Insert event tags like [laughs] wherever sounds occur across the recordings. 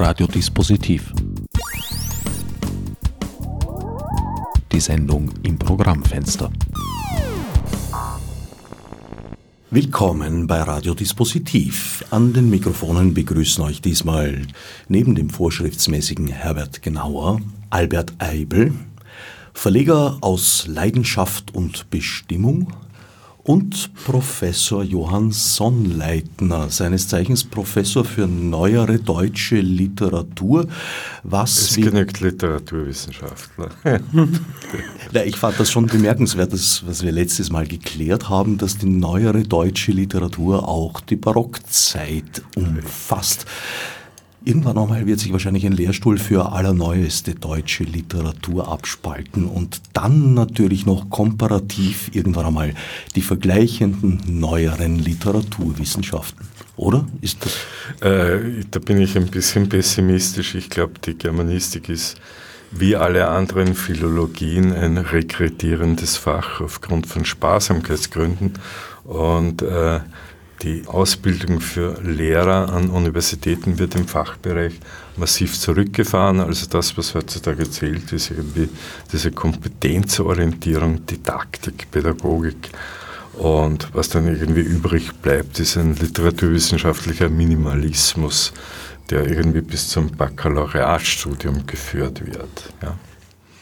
Radiodispositiv. Die Sendung im Programmfenster. Willkommen bei Radiodispositiv. An den Mikrofonen begrüßen euch diesmal neben dem vorschriftsmäßigen Herbert Genauer Albert Eibel, Verleger aus Leidenschaft und Bestimmung, und Professor Johann Sonnleitner, seines Zeichens Professor für neuere deutsche Literatur. Was es genügt Literaturwissenschaftler. [laughs] ja, ich fand das schon bemerkenswert, das, was wir letztes Mal geklärt haben, dass die neuere deutsche Literatur auch die Barockzeit umfasst. Irgendwann einmal wird sich wahrscheinlich ein Lehrstuhl für allerneueste deutsche Literatur abspalten und dann natürlich noch komparativ irgendwann einmal die vergleichenden neueren Literaturwissenschaften. Oder? Ist das? Äh, da bin ich ein bisschen pessimistisch. Ich glaube, die Germanistik ist wie alle anderen Philologien ein rekretierendes Fach aufgrund von Sparsamkeitsgründen. Und äh, die Ausbildung für Lehrer an Universitäten wird im Fachbereich massiv zurückgefahren. Also das, was heutzutage zählt, ist irgendwie diese Kompetenzorientierung, Didaktik, Pädagogik. Und was dann irgendwie übrig bleibt, ist ein literaturwissenschaftlicher Minimalismus, der irgendwie bis zum Baccalaureatstudium geführt wird. Ja.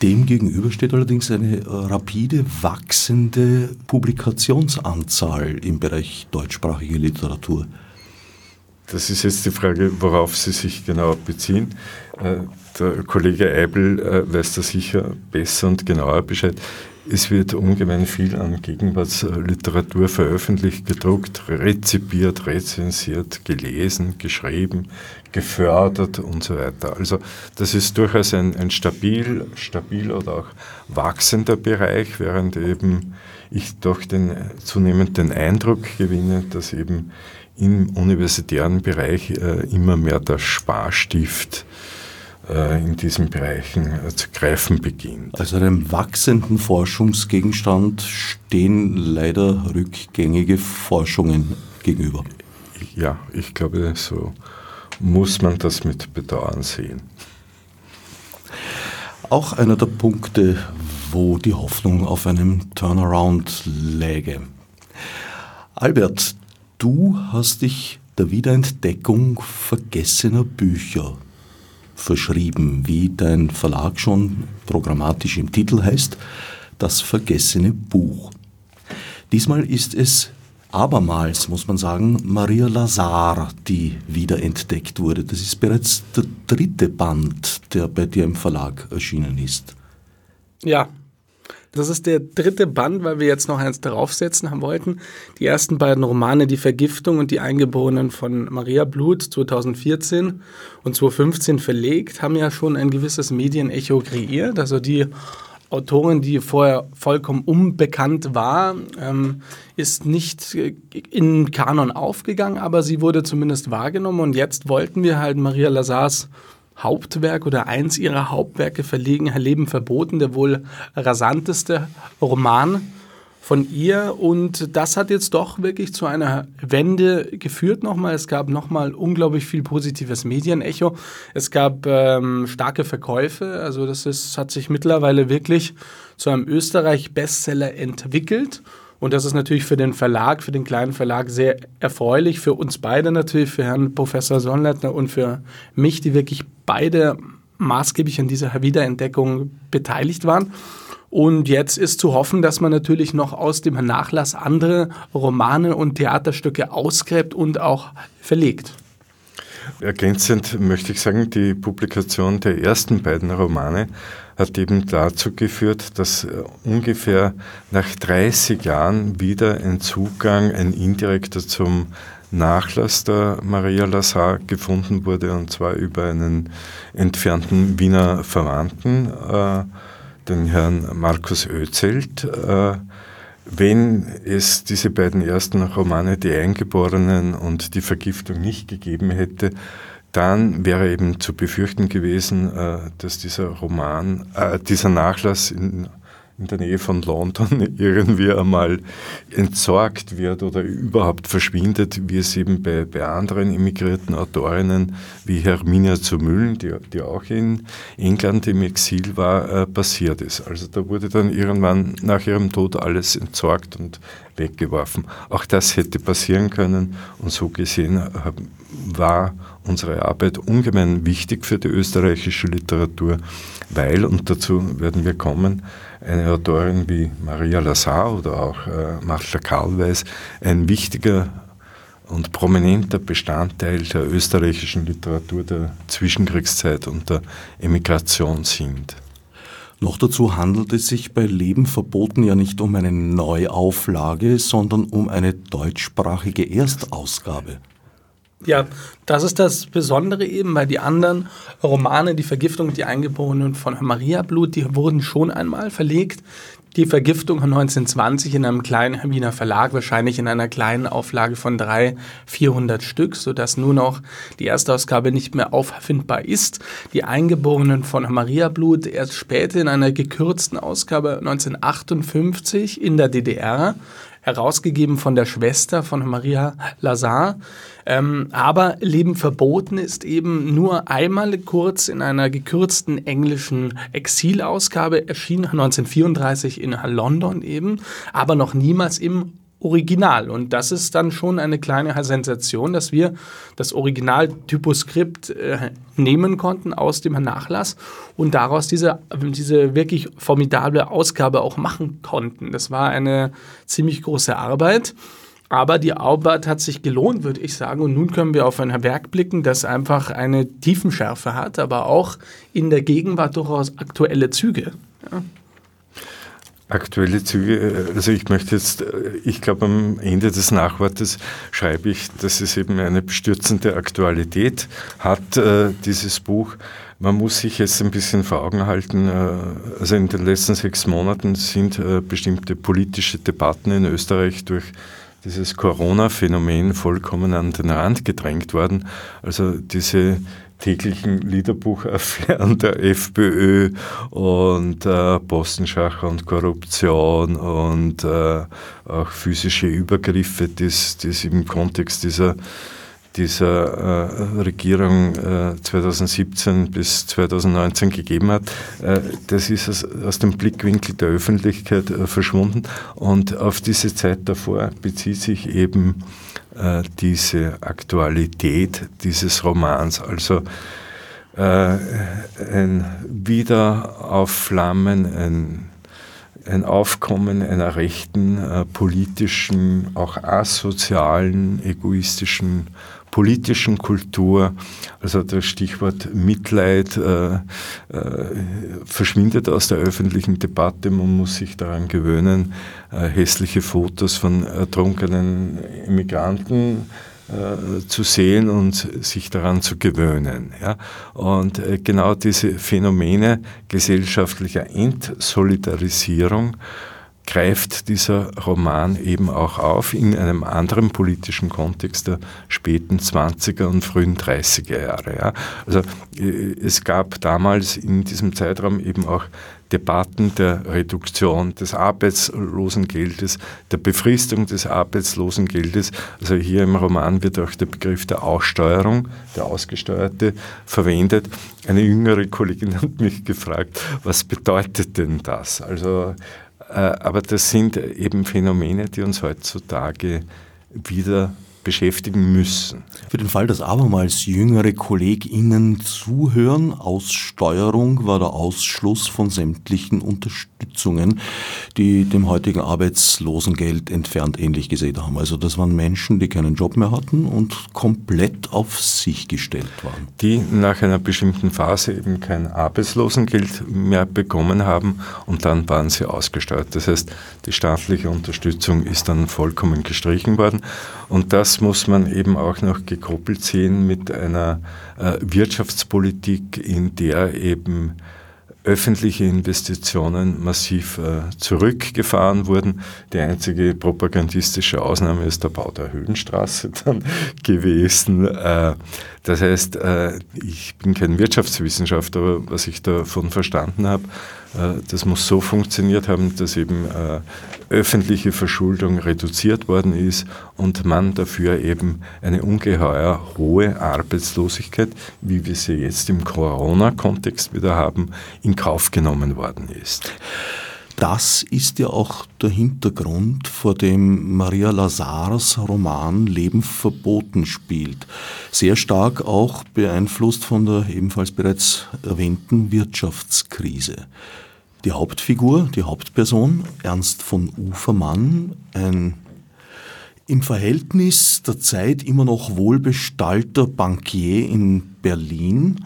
Demgegenüber steht allerdings eine äh, rapide wachsende Publikationsanzahl im Bereich deutschsprachige Literatur. Das ist jetzt die Frage, worauf Sie sich genau beziehen. Äh, der Kollege Eibel äh, weiß da sicher besser und genauer Bescheid. Es wird ungemein viel an Gegenwartsliteratur veröffentlicht, gedruckt, rezipiert, rezensiert, gelesen, geschrieben, gefördert und so weiter. Also das ist durchaus ein, ein stabil, stabil oder auch wachsender Bereich, während eben ich doch den, zunehmend den Eindruck gewinne, dass eben im universitären Bereich äh, immer mehr der Sparstift äh, in diesen Bereichen äh, zu greifen beginnt. Also einem wachsenden Forschungsgegenstand stehen leider rückgängige Forschungen gegenüber. Ja, ich glaube, so muss man das mit Bedauern sehen. Auch einer der Punkte, wo die Hoffnung auf einem Turnaround läge. Albert, du hast dich der Wiederentdeckung vergessener Bücher verschrieben, wie dein Verlag schon programmatisch im Titel heißt, das vergessene Buch. Diesmal ist es abermals, muss man sagen, Maria Lazar, die wiederentdeckt wurde. Das ist bereits der dritte Band, der bei dir im Verlag erschienen ist. Ja, das ist der dritte Band, weil wir jetzt noch eins draufsetzen haben wollten. Die ersten beiden Romane, Die Vergiftung und Die Eingeborenen von Maria Blut 2014 und 2015 verlegt, haben ja schon ein gewisses Medienecho kreiert. Also die Autorin, die vorher vollkommen unbekannt war, ähm, ist nicht in Kanon aufgegangen, aber sie wurde zumindest wahrgenommen und jetzt wollten wir halt Maria Lazars Hauptwerk oder eins ihrer Hauptwerke verlegen, Leben verboten, der wohl rasanteste Roman von ihr. Und das hat jetzt doch wirklich zu einer Wende geführt nochmal. Es gab nochmal unglaublich viel positives Medienecho. Es gab ähm, starke Verkäufe. Also das ist, hat sich mittlerweile wirklich zu einem Österreich-Bestseller entwickelt. Und das ist natürlich für den Verlag, für den kleinen Verlag sehr erfreulich, für uns beide natürlich, für Herrn Professor Sonnleitner und für mich, die wirklich beide maßgeblich an dieser Wiederentdeckung beteiligt waren. Und jetzt ist zu hoffen, dass man natürlich noch aus dem Nachlass andere Romane und Theaterstücke ausgräbt und auch verlegt. Ergänzend möchte ich sagen, die Publikation der ersten beiden Romane hat eben dazu geführt, dass äh, ungefähr nach 30 Jahren wieder ein Zugang, ein indirekter zum Nachlass der Maria Lazar gefunden wurde, und zwar über einen entfernten Wiener Verwandten, äh, den Herrn Markus Özelt. Äh, wenn es diese beiden ersten Romane, Die Eingeborenen und Die Vergiftung, nicht gegeben hätte, dann wäre eben zu befürchten gewesen, äh, dass dieser Roman, äh, dieser Nachlass in in der Nähe von London [laughs] irgendwie einmal entsorgt wird oder überhaupt verschwindet, wie es eben bei, bei anderen immigrierten Autorinnen wie Herminia zu Müllen, die, die auch in England im Exil war, äh, passiert ist. Also da wurde dann irgendwann nach ihrem Tod alles entsorgt und weggeworfen. Auch das hätte passieren können und so gesehen äh, war unsere Arbeit ungemein wichtig für die österreichische Literatur, weil, und dazu werden wir kommen, eine Autorin wie Maria Lazar oder auch äh, Martha Karlweis ein wichtiger und prominenter Bestandteil der österreichischen Literatur der Zwischenkriegszeit und der Emigration sind. Noch dazu handelt es sich bei Leben verboten ja nicht um eine Neuauflage, sondern um eine deutschsprachige Erstausgabe. Ja, das ist das Besondere eben, weil die anderen Romane, die Vergiftung, die Eingeborenen von Maria Blut, die wurden schon einmal verlegt. Die Vergiftung von 1920 in einem kleinen Wiener Verlag, wahrscheinlich in einer kleinen Auflage von 300, 400 Stück, sodass nur noch die erste Ausgabe nicht mehr auffindbar ist. Die Eingeborenen von Maria Blut erst später in einer gekürzten Ausgabe 1958 in der DDR herausgegeben von der Schwester von Maria Lazar. Ähm, aber Leben verboten ist eben nur einmal kurz in einer gekürzten englischen Exilausgabe, erschien 1934 in London eben, aber noch niemals im Original. Und das ist dann schon eine kleine Sensation, dass wir das Original-Typoskript äh, nehmen konnten aus dem Nachlass und daraus diese, diese wirklich formidable Ausgabe auch machen konnten. Das war eine ziemlich große Arbeit. Aber die Arbeit hat sich gelohnt, würde ich sagen. Und nun können wir auf ein Werk blicken, das einfach eine Tiefenschärfe hat, aber auch in der Gegenwart durchaus aktuelle Züge. Ja. Aktuelle Züge, also ich möchte jetzt, ich glaube am Ende des Nachwortes schreibe ich, dass es eben eine bestürzende Aktualität hat, äh, dieses Buch. Man muss sich jetzt ein bisschen vor Augen halten, äh, also in den letzten sechs Monaten sind äh, bestimmte politische Debatten in Österreich durch dieses Corona-Phänomen vollkommen an den Rand gedrängt worden. Also diese täglichen Liederbuchaffären der FPÖ und äh, Postenschacher und Korruption und äh, auch physische Übergriffe, die es im Kontext dieser dieser äh, Regierung äh, 2017 bis 2019 gegeben hat, äh, das ist aus, aus, dem Blickwinkel der Öffentlichkeit äh, verschwunden. Und auf diese Zeit davor bezieht sich eben äh, diese Aktualität dieses Romans. Also äh, ein Wiederaufflammen, ein ein Aufkommen einer rechten, äh, politischen, auch asozialen, egoistischen politischen Kultur. Also das Stichwort Mitleid äh, äh, verschwindet aus der öffentlichen Debatte. Man muss sich daran gewöhnen, äh, hässliche Fotos von ertrunkenen Immigranten äh, zu sehen und sich daran zu gewöhnen. Ja? Und äh, genau diese Phänomene gesellschaftlicher Entsolidarisierung greift dieser Roman eben auch auf in einem anderen politischen Kontext der späten 20er und frühen 30er Jahre. Ja. Also äh, es gab damals in diesem Zeitraum eben auch Debatten der Reduktion des Arbeitslosengeldes, der Befristung des Arbeitslosengeldes. Also hier im Roman wird auch der Begriff der Aussteuerung, der Ausgesteuerte, verwendet. Eine jüngere Kollegin hat mich gefragt, was bedeutet denn das? Also aber das sind eben Phänomene, die uns heutzutage wieder beschäftigen müssen. Für den Fall, dass abermals jüngere KollegInnen zuhören, Aussteuerung war der Ausschluss von sämtlichen Unterstützungen, die dem heutigen Arbeitslosengeld entfernt ähnlich gesehen haben. Also das waren Menschen, die keinen Job mehr hatten und komplett auf sich gestellt waren. Die nach einer bestimmten Phase eben kein Arbeitslosengeld mehr bekommen haben und dann waren sie ausgesteuert. Das heißt, die staatliche Unterstützung ist dann vollkommen gestrichen worden und das muss man eben auch noch gekoppelt sehen mit einer äh, Wirtschaftspolitik, in der eben öffentliche Investitionen massiv äh, zurückgefahren wurden. Die einzige propagandistische Ausnahme ist der Bau der Höhenstraße dann [laughs] gewesen. Äh, das heißt, äh, ich bin kein Wirtschaftswissenschaftler, aber was ich davon verstanden habe, das muss so funktioniert haben, dass eben äh, öffentliche Verschuldung reduziert worden ist und man dafür eben eine ungeheuer hohe Arbeitslosigkeit, wie wir sie jetzt im Corona-Kontext wieder haben, in Kauf genommen worden ist. Das ist ja auch der Hintergrund, vor dem Maria Lazars Roman Leben verboten spielt. Sehr stark auch beeinflusst von der ebenfalls bereits erwähnten Wirtschaftskrise. Die Hauptfigur, die Hauptperson, Ernst von Ufermann, ein im Verhältnis der Zeit immer noch wohlbestallter Bankier in Berlin,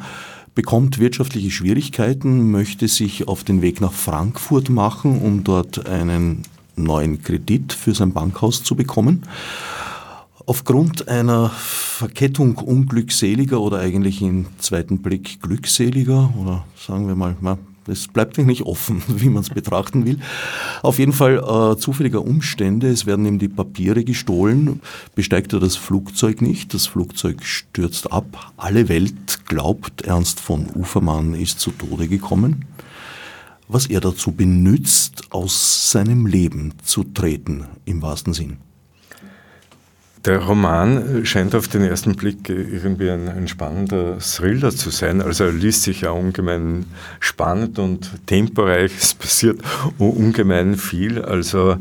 bekommt wirtschaftliche Schwierigkeiten, möchte sich auf den Weg nach Frankfurt machen, um dort einen neuen Kredit für sein Bankhaus zu bekommen. Aufgrund einer Verkettung unglückseliger oder eigentlich im zweiten Blick glückseliger oder sagen wir mal, es bleibt nicht offen, [laughs] wie man es betrachten will. Auf jeden Fall äh, zufälliger Umstände. Es werden ihm die Papiere gestohlen. Besteigt er das Flugzeug nicht. Das Flugzeug stürzt ab. Alle Welt glaubt, Ernst von Ufermann ist zu Tode gekommen. Was er dazu benützt, aus seinem Leben zu treten, im wahrsten Sinn. Der Roman scheint auf den ersten Blick irgendwie ein, ein, spannender Thriller zu sein. Also er liest sich ja ungemein spannend und temporeich. [laughs] Es passiert ungemein viel. Also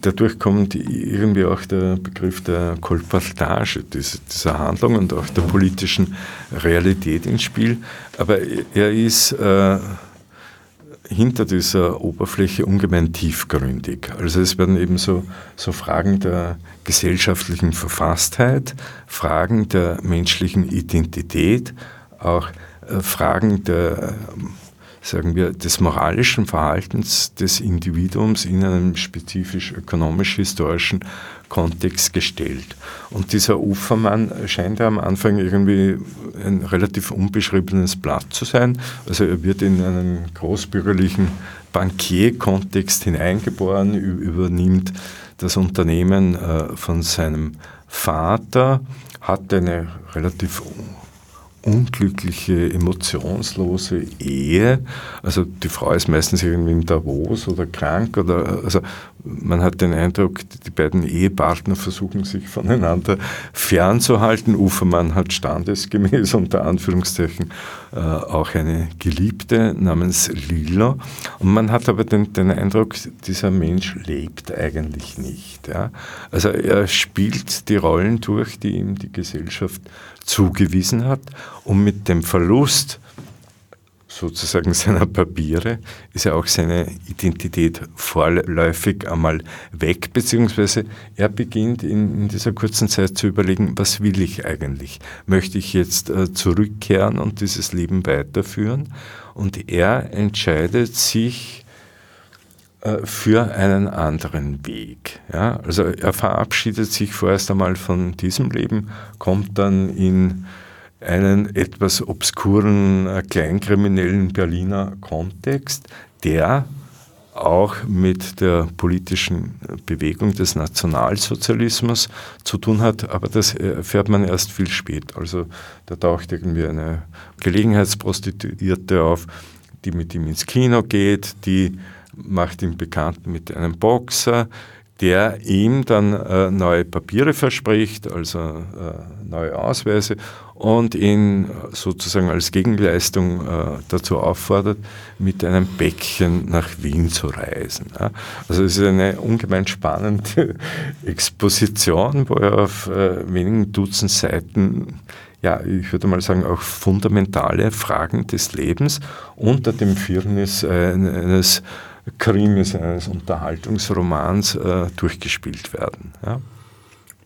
dadurch kommt irgendwie auch der Begriff der Kolportage dieser Handlung und auch der politischen Realität ins Spiel. Aber er ist äh, hinter dieser Oberfläche ungemein tiefgründig. Also es werden eben so, so Fragen der gesellschaftlichen Verfasstheit, Fragen der menschlichen Identität, auch äh, Fragen der sagen wir, des moralischen Verhaltens des Individuums in einem spezifisch ökonomisch-historischen Kontext gestellt. Und dieser Ufermann scheint ja am Anfang irgendwie ein relativ unbeschriebenes Blatt zu sein. Also er wird in einen großbürgerlichen Bankierkontext hineingeboren, übernimmt das Unternehmen äh, von seinem Vater, hat eine relativ unglückliche, emotionslose Ehe. Also die Frau ist meistens irgendwie in Davos oder krank oder also man hat den Eindruck, die beiden Ehepartner versuchen sich voneinander fernzuhalten. Ufermann hat standesgemäß unter Anführungszeichen äh, auch eine Geliebte namens Lilo. Und man hat aber den, den Eindruck, dieser Mensch lebt eigentlich nicht. Ja? Also er spielt die Rollen durch, die ihm die Gesellschaft zugewiesen hat und mit dem Verlust sozusagen [laughs] seiner Papiere ist ja auch seine Identität vorläufig einmal weg, beziehungsweise er beginnt in, in dieser kurzen Zeit zu überlegen, was will ich eigentlich? Möchte ich jetzt äh, zurückkehren und dieses Leben weiterführen? Und er entscheidet sich äh, für einen anderen Weg. Ja? Also er verabschiedet sich vorerst einmal von diesem Leben, kommt dann in einen etwas obskuren, äh, kleinkriminellen Berliner Kontext, der auch mit der politischen Bewegung des Nationalsozialismus zu tun hat, aber das erfährt man erst viel spät. Also da taucht irgendwie eine Gelegenheitsprostituierte auf, die mit ihm ins Kino geht, die macht ihn bekannt mit einem Boxer, der ihm dann äh, neue Papiere verspricht, also äh, neue Ausweise und ihn sozusagen als Gegenleistung äh, dazu auffordert, mit einem Bäckchen nach Wien zu reisen. Ja. Also es ist eine ungemein spannende [laughs] Exposition, wo er auf äh, wenigen Dutzend Seiten ja, ich würde mal sagen, auch fundamentale Fragen des Lebens unter dem Firnis eines Krimis, eines Unterhaltungsromans äh, durchgespielt werden. Ja.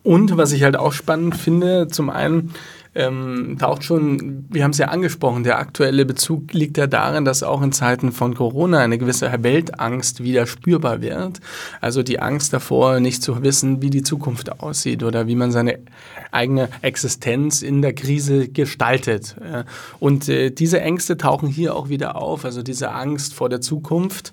Und was ich halt auch spannend finde, zum einen ähm, taucht schon, wir haben es ja angesprochen, der aktuelle Bezug liegt ja darin, dass auch in Zeiten von Corona eine gewisse Weltangst wieder spürbar wird. Also die Angst davor, nicht zu wissen, wie die Zukunft aussieht oder wie man seine eigene Existenz in der Krise gestaltet. Und äh, diese Ängste tauchen hier auch wieder auf. Also diese Angst vor der Zukunft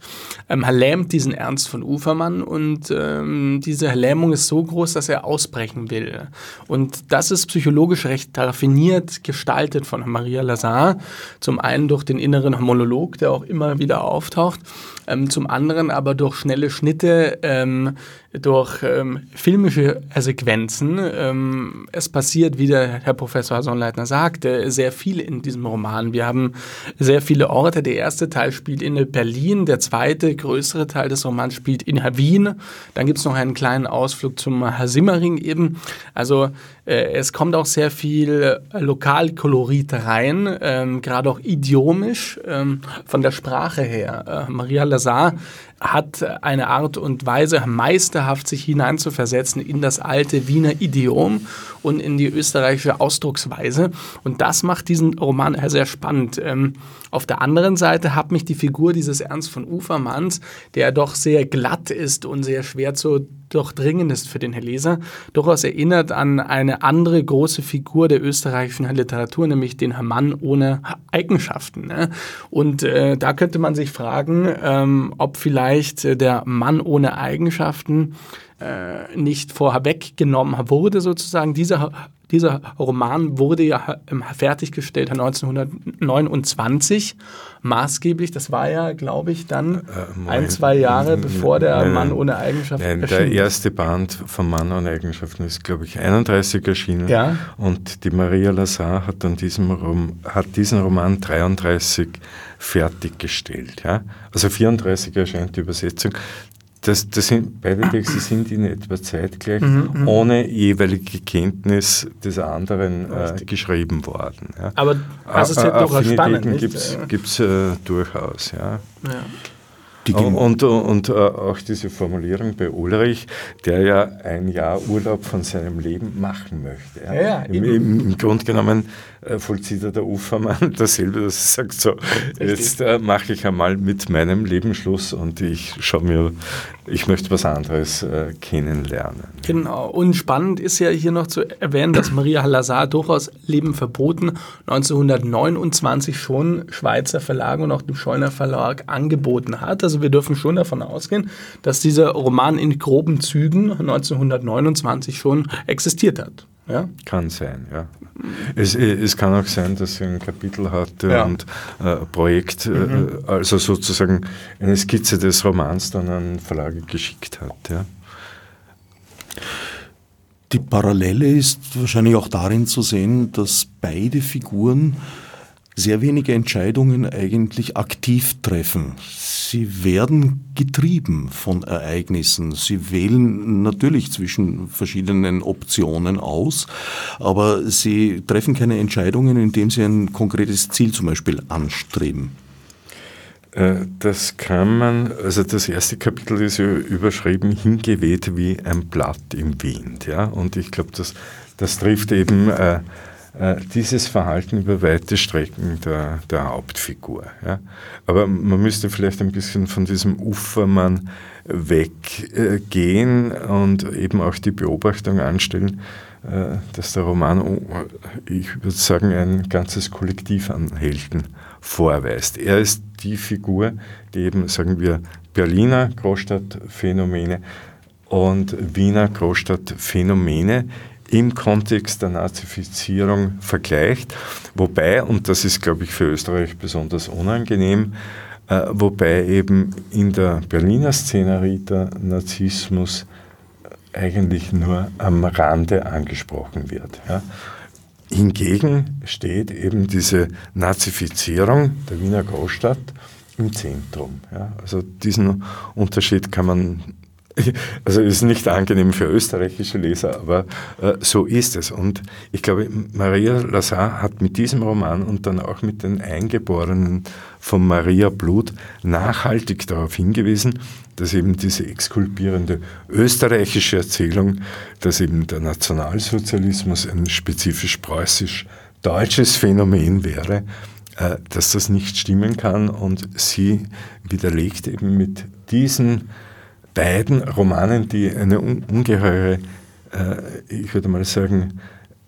ähm, lähmt diesen Ernst von Ufermann und ähm, diese Lähmung ist so groß, dass er ausbrechen will. Und das ist psychologisch recht raffiniert gestaltet von Maria Lazar. Zum einen durch den inneren Monolog, der auch immer wieder auftaucht, ähm, zum anderen aber durch schnelle Schnitte, ähm, durch ähm, filmische Sequenzen. Ähm, es passiert, wie der Herr Professor Sonnleitner sagte, sehr viel in diesem Roman. Wir haben sehr viele Orte. Der erste Teil spielt in Berlin, der zweite, größere Teil des Romans spielt in Wien. Dann gibt es noch einen kleinen Ausflug zum Simmering eben. Also äh, es kommt auch sehr viel äh, Lokalkolorit rein, ähm, gerade auch idiomisch ähm, von der Sprache her. Äh, Maria Lazar hat eine Art und Weise, meisterhaft sich hineinzuversetzen in das alte Wiener Idiom und in die österreichische Ausdrucksweise. Und das macht diesen Roman sehr spannend. Ähm, auf der anderen Seite hat mich die Figur dieses Ernst von Ufermanns, der doch sehr glatt ist und sehr schwer zu durchdringen ist für den Leser, durchaus erinnert an eine andere große Figur der österreichischen Literatur, nämlich den Mann ohne Eigenschaften. Ne? Und äh, da könnte man sich fragen, ähm, ob vielleicht äh, der Mann ohne Eigenschaften äh, nicht vorher weggenommen wurde, sozusagen. Dieser dieser Roman wurde ja ähm, fertiggestellt 1929, maßgeblich. Das war ja, glaube ich, dann äh, ein, zwei Jahre bevor der nein, Mann ohne Eigenschaften nein, Der erste Band vom Mann ohne Eigenschaften ist, glaube ich, 31 erschienen. Ja. Und die Maria Lazar hat, an diesem Rom, hat diesen Roman 33 fertiggestellt. Ja? Also 34 erscheint die Übersetzung. Das, das sind, beide Texte sind in etwa zeitgleich, mhm, mhm. ohne jeweilige Kenntnis des anderen äh, geschrieben worden. Ja. Aber das ist ja durchaus spannend. Gibt es äh, durchaus, ja. ja. Und, und, und, äh, auch diese Formulierung bei Ulrich, der ja ein Jahr Urlaub von seinem Leben machen möchte. Ja. Ja, Im, im, Im Grunde genommen äh, vollzieht er der Ufermann [laughs] dasselbe, dass er sagt, so, jetzt äh, mache ich einmal mit meinem Leben Schluss und ich schaue mir, ich möchte was anderes äh, kennenlernen. Genau, und spannend ist ja hier noch zu erwähnen, dass Maria Lazar durchaus Leben verboten 1929 schon Schweizer Verlage und auch dem Scheuner Verlag angeboten hat. Also wir dürfen schon davon ausgehen, dass dieser Roman in groben Zügen 1929 schon existiert hat. Ja? Kann sein, ja. Es, es kann auch sein, dass sie ein Kapitel hatte ja. und äh, Projekt, äh, mhm. äh, also sozusagen eine Skizze des Romans dann an Verlage geschickt hat. Ja. Die Parallele ist wahrscheinlich auch darin zu sehen, dass beide Figuren sehr wenige Entscheidungen eigentlich aktiv treffen. Sie werden getrieben von Ereignissen. Sie wählen natürlich zwischen verschiedenen Optionen aus, aber sie treffen keine Entscheidungen, indem sie ein konkretes Ziel zum Beispiel anstreben. Äh, das kann man, also das erste Kapitel ist ja überschrieben, hingeweht wie ein Blatt im Wind. Ja? Und ich glaube, das, das trifft eben äh, dieses Verhalten über weite Strecken der, der Hauptfigur. Ja. Aber man müsste vielleicht ein bisschen von diesem Ufermann weggehen und eben auch die Beobachtung anstellen, äh, dass der Roman, oh, ich würde sagen, ein ganzes Kollektiv an Helden vorweist. Er ist die Figur, die eben, sagen wir, Berliner Großstadtphänomene und Wiener Großstadtphänomene im Kontext der Nazifizierung vergleicht, wobei, und das ist, glaube ich, für Österreich besonders unangenehm, äh, wobei eben in der Berliner Szenerie der Nazismus eigentlich nur am Rande angesprochen wird. Ja. Hingegen steht eben diese Nazifizierung der Wiener Großstadt im Zentrum. Ja. Also diesen Unterschied kann man also ist nicht angenehm für österreichische Leser, aber äh, so ist es. Und ich glaube, Maria Lazar hat mit diesem Roman und dann auch mit den Eingeborenen von Maria Blut nachhaltig darauf hingewiesen, dass eben diese exkulpierende österreichische Erzählung, dass eben der Nationalsozialismus ein spezifisch preußisch-deutsches Phänomen wäre, äh, dass das nicht stimmen kann. Und sie widerlegt eben mit diesen beiden Romanen, die eine ungeheure, äh, ich würde mal sagen,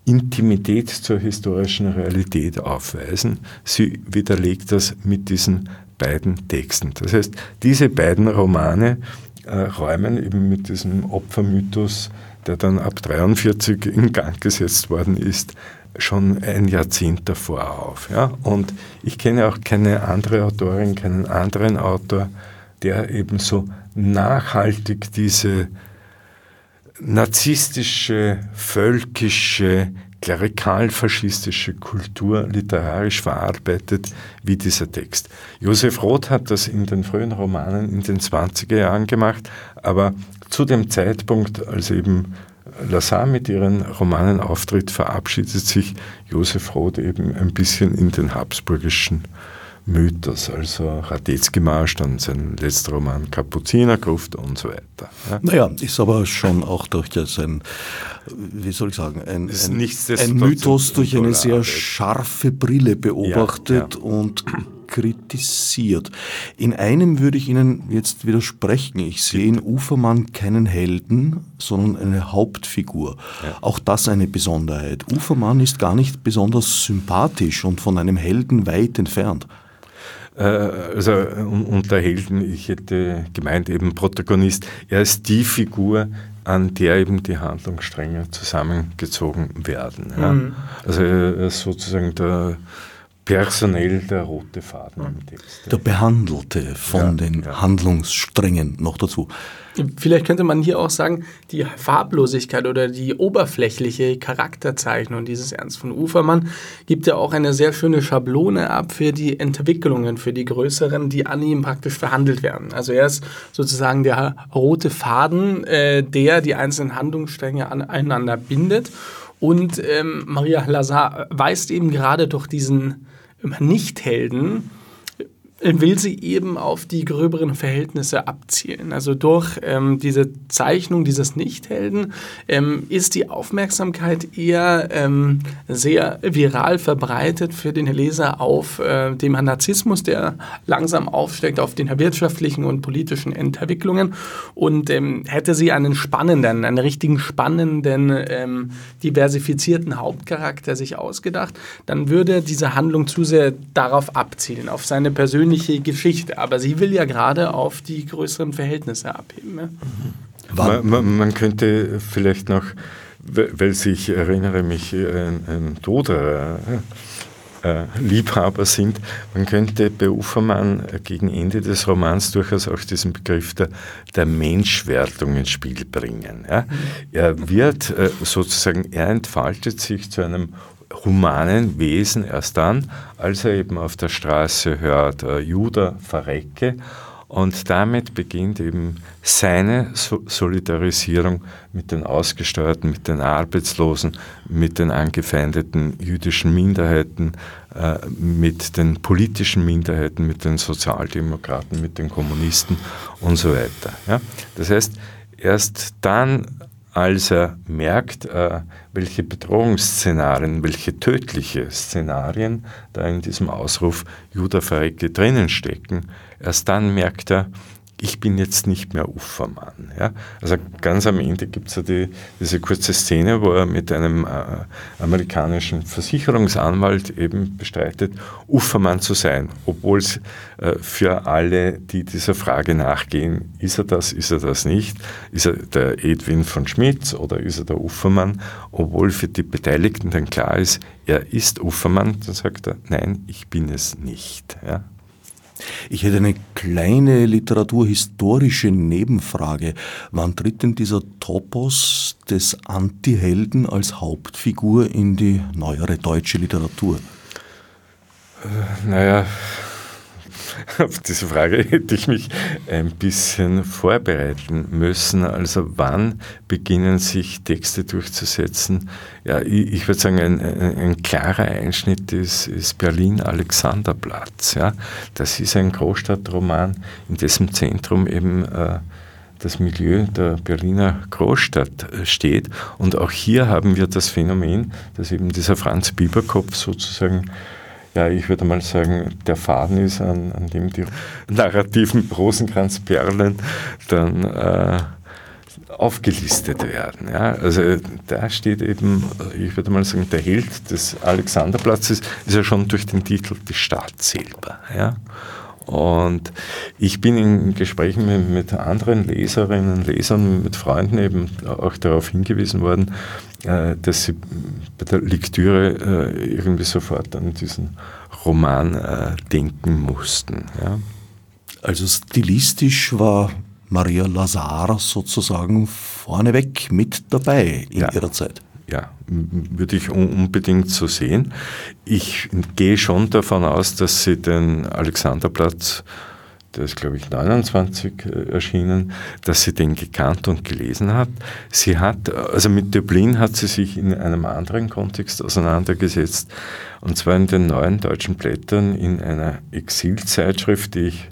Intimität zur historischen Realität aufweisen. Sie widerlegt das mit diesen beiden Texten. Das heißt, diese beiden Romane äh, räumen eben mit diesem Opfermythos, der dann ab 43 in Gang gesetzt worden ist, schon ein Jahrzehnt davor auf. Ja? Und ich kenne auch keine andere Autorin, keinen anderen Autor, der eben so nachhaltig diese narzisstische, völkische, klerikal-faschistische Kultur literarisch verarbeitet wie dieser Text. Josef Roth hat das in den frühen Romanen in den 20er Jahren gemacht, aber zu dem Zeitpunkt, als eben Lazar mit ihren Romanen auftritt, verabschiedet sich Josef Roth eben ein bisschen in den habsburgischen Mythos, also Radetzky-Marsch, dann sein letzter Roman Kapuzinergruft und so weiter. Ja. Naja, ist aber schon auch durchaus ein, wie soll ich sagen, ein, ein, ein Mythos durch eine sehr scharfe Brille beobachtet ja, ja. und kritisiert. In einem würde ich Ihnen jetzt widersprechen. Ich sehe in Ufermann keinen Helden, sondern eine Hauptfigur. Ja. Auch das eine Besonderheit. Ufermann ist gar nicht besonders sympathisch und von einem Helden weit entfernt. Äh, also unter Helden, ich hätte gemeint eben Protagonist, er ist die Figur, an der eben die Handlungsstränge zusammengezogen werden. Ja. Mhm. Also er ist sozusagen der personell der rote Faden im Text. Der Behandelte von ja, den ja. Handlungssträngen noch dazu. Vielleicht könnte man hier auch sagen, die Farblosigkeit oder die oberflächliche Charakterzeichnung dieses Ernst von Ufermann gibt ja auch eine sehr schöne Schablone ab für die Entwicklungen, für die größeren, die an ihm praktisch verhandelt werden. Also er ist sozusagen der rote Faden, äh, der die einzelnen Handlungsstränge aneinander bindet. Und ähm, Maria Lazar weist eben gerade durch diesen Nichthelden will sie eben auf die gröberen Verhältnisse abzielen. Also durch ähm, diese Zeichnung dieses Nichthelden ähm, ist die Aufmerksamkeit eher ähm, sehr viral verbreitet für den Leser auf äh, dem Narzissmus, der langsam aufsteigt, auf den wirtschaftlichen und politischen Entwicklungen. Und ähm, hätte sie einen spannenden, einen richtigen spannenden, ähm, diversifizierten Hauptcharakter sich ausgedacht, dann würde diese Handlung zu sehr darauf abzielen, auf seine persönliche persönliche Geschichte, aber sie will ja gerade auf die größeren Verhältnisse abheben. Ja? Mhm. Man, man, man, könnte vielleicht noch, weil ich erinnere mich, ein, ein Toderer, äh, Liebhaber sind. Man könnte bei Ufermann gegen Ende des Romans durchaus auch diesen Begriff der, der Menschwertung ins Spiel bringen. Ja? Er wird äh, sozusagen, er entfaltet sich zu einem humanen Wesen erst dann, als er eben auf der Straße hört, äh, Judah verrecke. Und damit beginnt eben seine Solidarisierung mit den Ausgesteuerten, mit den Arbeitslosen, mit den angefeindeten jüdischen Minderheiten, äh, mit den politischen Minderheiten, mit den Sozialdemokraten, mit den Kommunisten und so weiter. Ja? Das heißt, erst dann als er merkt, äh, welche Bedrohungsszenarien, welche tödliche Szenarien da in diesem Ausruf Judah verrecke drinnen stecken, erst dann merkt er, ich bin jetzt nicht mehr Ufermann. Ja? Also ganz am Ende gibt es ja die, diese kurze Szene, wo er mit einem äh, amerikanischen Versicherungsanwalt eben bestreitet, Ufermann zu sein, obwohl es äh, für alle, die dieser Frage nachgehen, ist er das, ist er das nicht, ist er der Edwin von Schmitz oder ist er der Ufermann, obwohl für die Beteiligten dann klar ist, er ist Ufermann, dann sagt er, nein, ich bin es nicht. Ja? Ich hätte eine kleine literaturhistorische Nebenfrage. Wann tritt denn dieser Topos des Antihelden als Hauptfigur in die neuere deutsche Literatur? Äh, naja, Auf diese Frage hätte ich mich ein bisschen vorbereiten müssen. Also wann beginnen sich Texte durchzusetzen? Ja, ich, ich würde sagen, ein, ein, ein, klarer Einschnitt ist, ist Berlin-Alexanderplatz. Ja? Das ist ein Großstadtroman, in dessen Zentrum eben äh, das Milieu der Berliner Großstadt äh, steht. Und auch hier haben wir das Phänomen, dass eben dieser Franz Bieberkopf sozusagen ja, ich würde mal sagen, der Faden ist, an, an dem die narrativen Rosenkranzperlen dann äh, aufgelistet werden. Ja. Also da steht eben, ich würde mal sagen, der Held des Alexanderplatzes ist ja schon durch den Titel die Stadt selber. Ja. Und ich bin in Gesprächen mit, mit anderen Leserinnen und Lesern, mit Freunden eben auch darauf hingewiesen worden, äh, dass sie bei der Lektüre äh, irgendwie sofort an diesen Roman äh, denken mussten. Ja. Also stilistisch war Maria Lazar sozusagen vorneweg mit dabei in ja. ihrer Zeit. Ja, würde ich unbedingt so sehen. Ich gehe schon davon aus, dass sie den Alexanderplatz, der ist glaube ich 29 äh, erschienen, dass sie den gekannt und gelesen hat. Sie hat, also mit Dublin hat sie sich in einem anderen Kontext auseinandergesetzt, und zwar in den neuen deutschen Blättern in einer Exilzeitschrift, die ich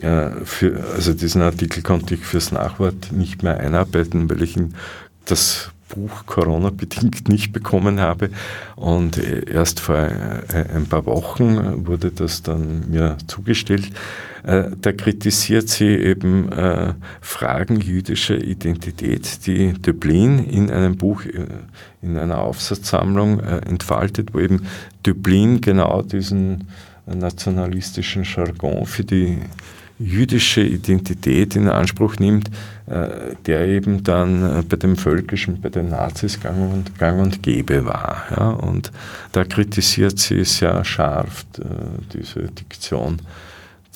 äh, für, also diesen Artikel konnte ich fürs Nachwort nicht mehr einarbeiten, weil ich ihn das Buch Corona-bedingt nicht bekommen habe. Und erst vor äh, ein paar Wochen wurde das dann mir zugestellt. Äh, da kritisiert sie eben äh, Fragen jüdischer Identität, die Döblin in einem Buch, in einer Aufsatzsammlung entfaltet, wo eben Döblin genau diesen nationalistischen Jargon für die jüdische Identität in Anspruch nimmt, äh, der eben dann äh, bei dem Völkischen, bei den Nazis gang und, gang und gäbe war. Ja? Und da kritisiert sie sehr scharf äh, diese Diktion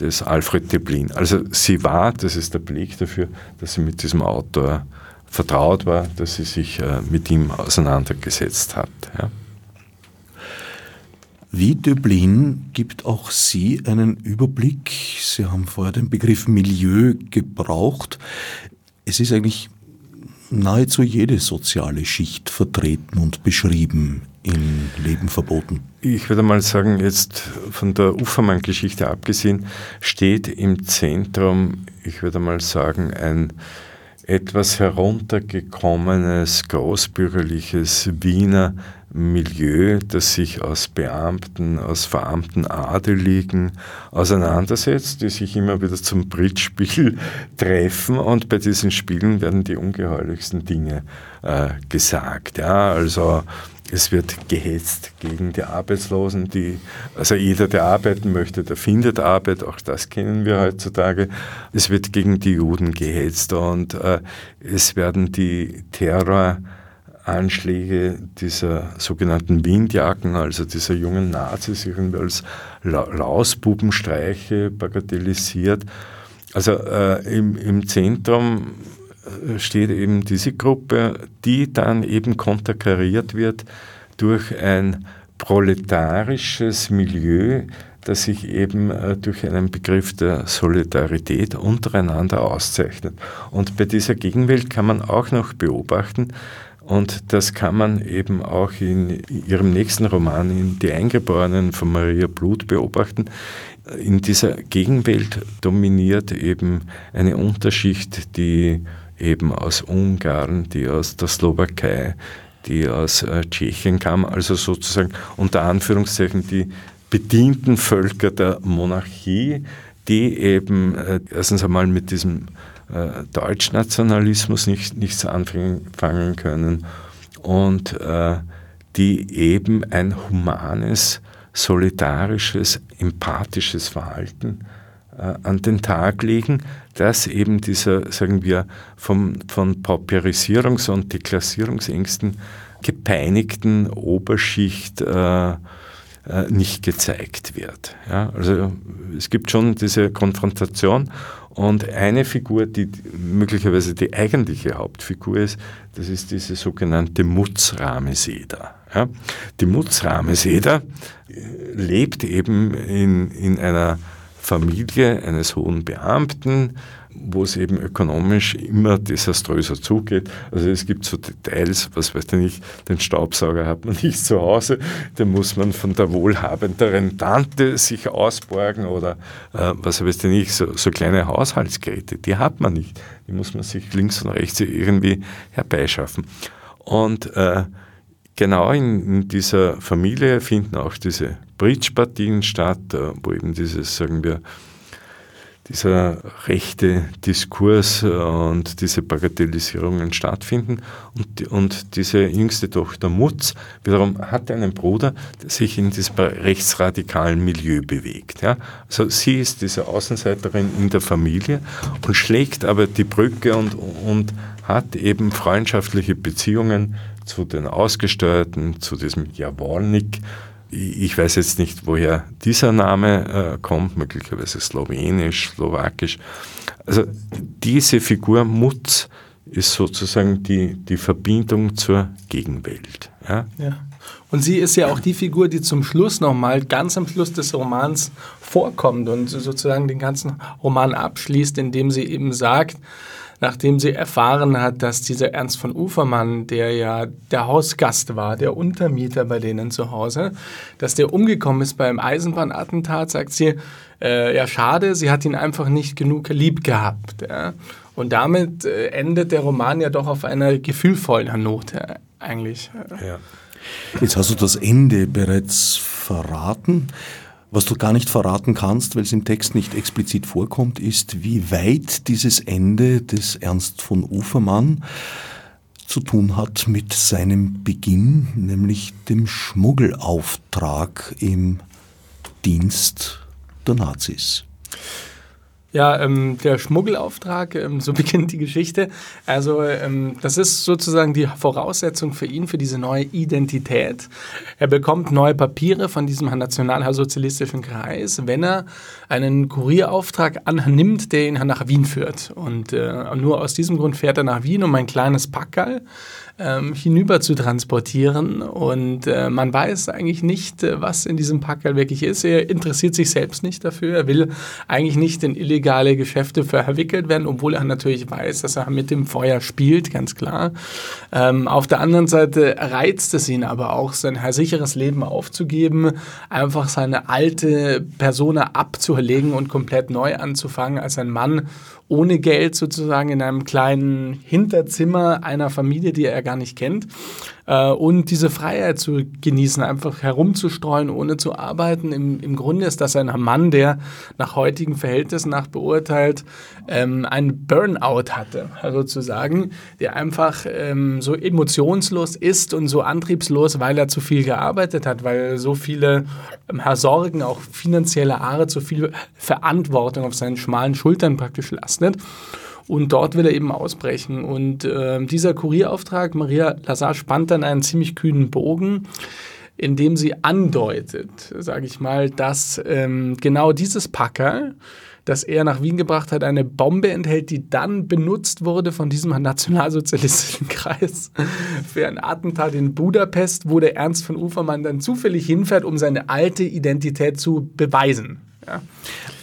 des Alfred Deblin. Also sie war, das ist der Beleg dafür, dass sie mit diesem Autor vertraut war, dass sie sich mit ihm auseinandergesetzt hat. Ja? Wie Döblin gibt auch sie einen Überblick. Sie haben vorher den Begriff Milieu gebraucht. Es ist eigentlich nahezu jede soziale Schicht vertreten und beschrieben in Leben verboten. Ich würde mal sagen, jetzt von der Ufermann-Geschichte abgesehen, steht im Zentrum, ich würde mal sagen, ein etwas heruntergekommenes, großbürgerliches Wiener Milieu, das sich aus Beamten, aus verarmten Adeligen auseinandersetzt, die sich immer wieder zum Bridge-Spiel [laughs] treffen und bei diesen Spielen werden die ungeheuerlichsten Dinge äh, gesagt. Ja, also es wird gehetzt gegen die Arbeitslosen, die, also jeder, der arbeiten möchte, der findet Arbeit, auch das kennen wir heutzutage. Es wird gegen die Juden gehetzt und äh, es werden die Terror Anschläge dieser sogenannten Windjacken, also dieser jungen Nazis, irgendwie als Lausbubenstreiche bagatellisiert. Also äh, im, im Zentrum äh, steht eben diese Gruppe, die dann eben konterkariert wird durch ein proletarisches Milieu, das sich eben äh, durch einen Begriff der Solidarität untereinander auszeichnet. Und bei dieser Gegenwelt kann man auch noch beobachten, und das kann man eben auch in ihrem nächsten Roman, in Die Eingeborenen von Maria Blut, beobachten. In dieser Gegenwelt dominiert eben eine Unterschicht, die eben aus Ungarn, die aus der Slowakei, die aus äh, Tschechien kam, also sozusagen unter Anführungszeichen die bedienten Völker der Monarchie, die eben äh, erstens einmal mit diesem äh, Deutschnationalismus nicht, nichts anfangen können und äh, die eben ein humanes, solidarisches, empathisches Verhalten äh, an den Tag legen, das eben dieser, sagen wir, vom, von Pauperisierungs- und Deklassierungsängsten gepeinigten Oberschicht äh, äh, nicht gezeigt wird. Ja, also es gibt schon diese Konfrontation und eine Figur, die möglicherweise die eigentliche Hauptfigur ist, das ist diese sogenannte Mutzrahmeseder. Ja, die Mutzrahmeseder lebt eben in, in einer Familie eines hohen Beamten, wo es eben ökonomisch immer desaströser zugeht. Also es gibt so Details, was weiß ich nicht, den Staubsauger hat man [laughs] nicht zu Hause, den muss man von der wohlhabenderen Tante sich ausborgen oder äh, was weiß ich nicht, so, so kleine Haushaltsgeräte, die hat man nicht. Die muss man sich links und rechts irgendwie herbeischaffen. Und äh, genau in, in, dieser Familie finden auch diese Bridge-Partien statt, äh, wo eben dieses, sagen wir, dieser rechte Diskurs und diese Bagatellisierungen stattfinden. Und, und diese jüngste Tochter Mutz wiederum hat einen Bruder, der sich in diesem rechtsradikalen Milieu bewegt. Ja? Also sie ist diese Außenseiterin in der Familie und schlägt aber die Brücke und, und hat eben freundschaftliche Beziehungen zu den Ausgesteuerten, zu diesem Jawornik, ich weiß jetzt nicht, woher dieser Name äh, kommt, möglicherweise slowenisch, slowakisch. Also diese Figur Mutz ist sozusagen die, die Verbindung zur Gegenwelt. Ja? ja. Und sie ist ja auch die Figur, die zum Schluss nochmal, ganz am Schluss des Romans vorkommt und sozusagen den ganzen Roman abschließt, indem sie eben sagt, nachdem sie erfahren hat, dass dieser Ernst von Ufermann, der ja der Hausgast war, der Untermieter bei denen zu Hause, dass der umgekommen ist beim Eisenbahnattentat, sagt sie, äh, ja schade, sie hat ihn einfach nicht genug lieb gehabt. Ja. Und damit äh, endet der Roman ja doch auf einer gefühlvollen Note eigentlich. Ja. Jetzt hast du das Ende bereits verraten. Was du gar nicht verraten kannst, weil es im Text nicht explizit vorkommt, ist, wie weit dieses Ende des Ernst von Ufermann zu tun hat mit seinem Beginn, nämlich dem Schmuggelauftrag im Dienst der Nazis. Ja, ähm, der Schmuggelauftrag, ähm, so [laughs] beginnt die Geschichte. Also ähm, das ist sozusagen die Voraussetzung für ihn, für diese neue Identität. Er bekommt neue Papiere von diesem nationalsozialistischen Kreis, wenn er einen Kurierauftrag annimmt, der ihn nach Wien führt. Und äh, nur aus diesem Grund fährt er nach Wien, um ein kleines Packerl ähm, hinüber zu transportieren. Und äh, man weiß eigentlich nicht, äh, was in diesem Packerl wirklich ist. Er interessiert sich selbst nicht dafür. Er will eigentlich nicht in illegale Geschäfte verwickelt werden, obwohl er natürlich weiß, dass er mit dem Feuer spielt, ganz klar. Ähm, auf der anderen Seite reizt es ihn aber auch, sein sicheres Leben aufzugeben, einfach seine alte Persona abzulegen und komplett neu anzufangen als ein Mann ohne Geld sozusagen in einem kleinen Hinterzimmer einer Familie, die er gar nicht kennt. Äh, und diese Freiheit zu genießen, einfach herumzustreuen, ohne zu arbeiten. Im, Im Grunde ist das ein Mann, der nach heutigen Verhältnissen nach beurteilt ähm, einen Burnout hatte, sozusagen, der einfach ähm, so emotionslos ist und so antriebslos, weil er zu viel gearbeitet hat, weil so viele ähm, Sorgen, auch finanzielle Art, so viel Verantwortung auf seinen schmalen Schultern praktisch lastet. Und dort will er eben ausbrechen. Und äh, dieser Kurierauftrag, Maria Lazar spannt dann einen ziemlich kühnen Bogen, in dem sie andeutet, sage ich mal, dass ähm, genau dieses Packer, das er nach Wien gebracht hat, eine Bombe enthält, die dann benutzt wurde von diesem [laughs] nationalsozialistischen Kreis für ein Attentat in Budapest, wo der Ernst von Ufermann dann zufällig hinfährt, um seine alte Identität zu beweisen. Ja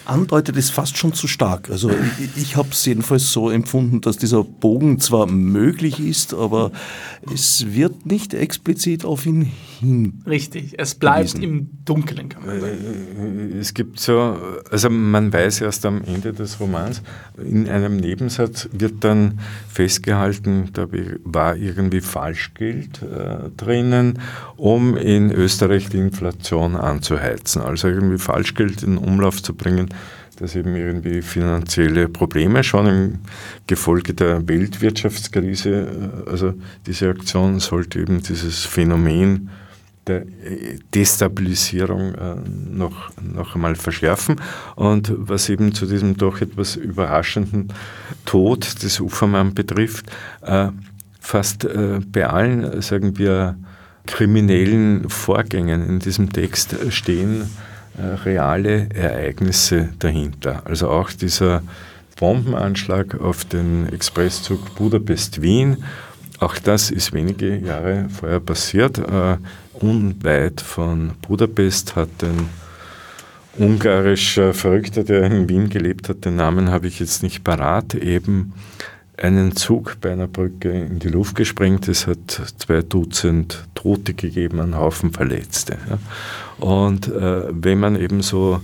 andeutet, ist fast schon zu stark. Also ich, ich habe es jedenfalls so empfunden, dass dieser Bogen zwar möglich ist, aber es wird nicht explizit auf ihn hin. Richtig, es bleibt gewiesen. im Dunkeln, kann man sagen. Äh, es gibt so, also man weiß erst am Ende des Romans, in einem Nebensatz wird dann festgehalten, da war irgendwie Falschgeld äh, drinnen, um in Österreich die Inflation anzuheizen. Also irgendwie Falschgeld in Umlauf zu bringen, dass eben irgendwie finanzielle Probleme schon im Gefolge der Weltwirtschaftskrise, äh, also diese Aktion sollte eben dieses Phänomen der Destabilisierung äh, noch, noch einmal verschärfen. Und was eben zu diesem doch etwas überraschenden Tod des Ufermann betrifft, äh, fast bei allen, sagen wir, kriminellen Vorgängen in diesem Text stehen äh, reale Ereignisse dahinter. Also auch dieser Bombenanschlag auf den Expresszug Budapest-Wien, auch das ist wenige Jahre vorher passiert. Uh, unweit von Budapest hat ein ungarischer Verrückter, der in Wien gelebt hat, den Namen habe ich jetzt nicht parat, eben einen Zug bei einer Brücke in die Luft gesprengt. Es hat zwei Dutzend Tote gegeben, einen Haufen Verletzte. Ja. Und äh, wenn man eben so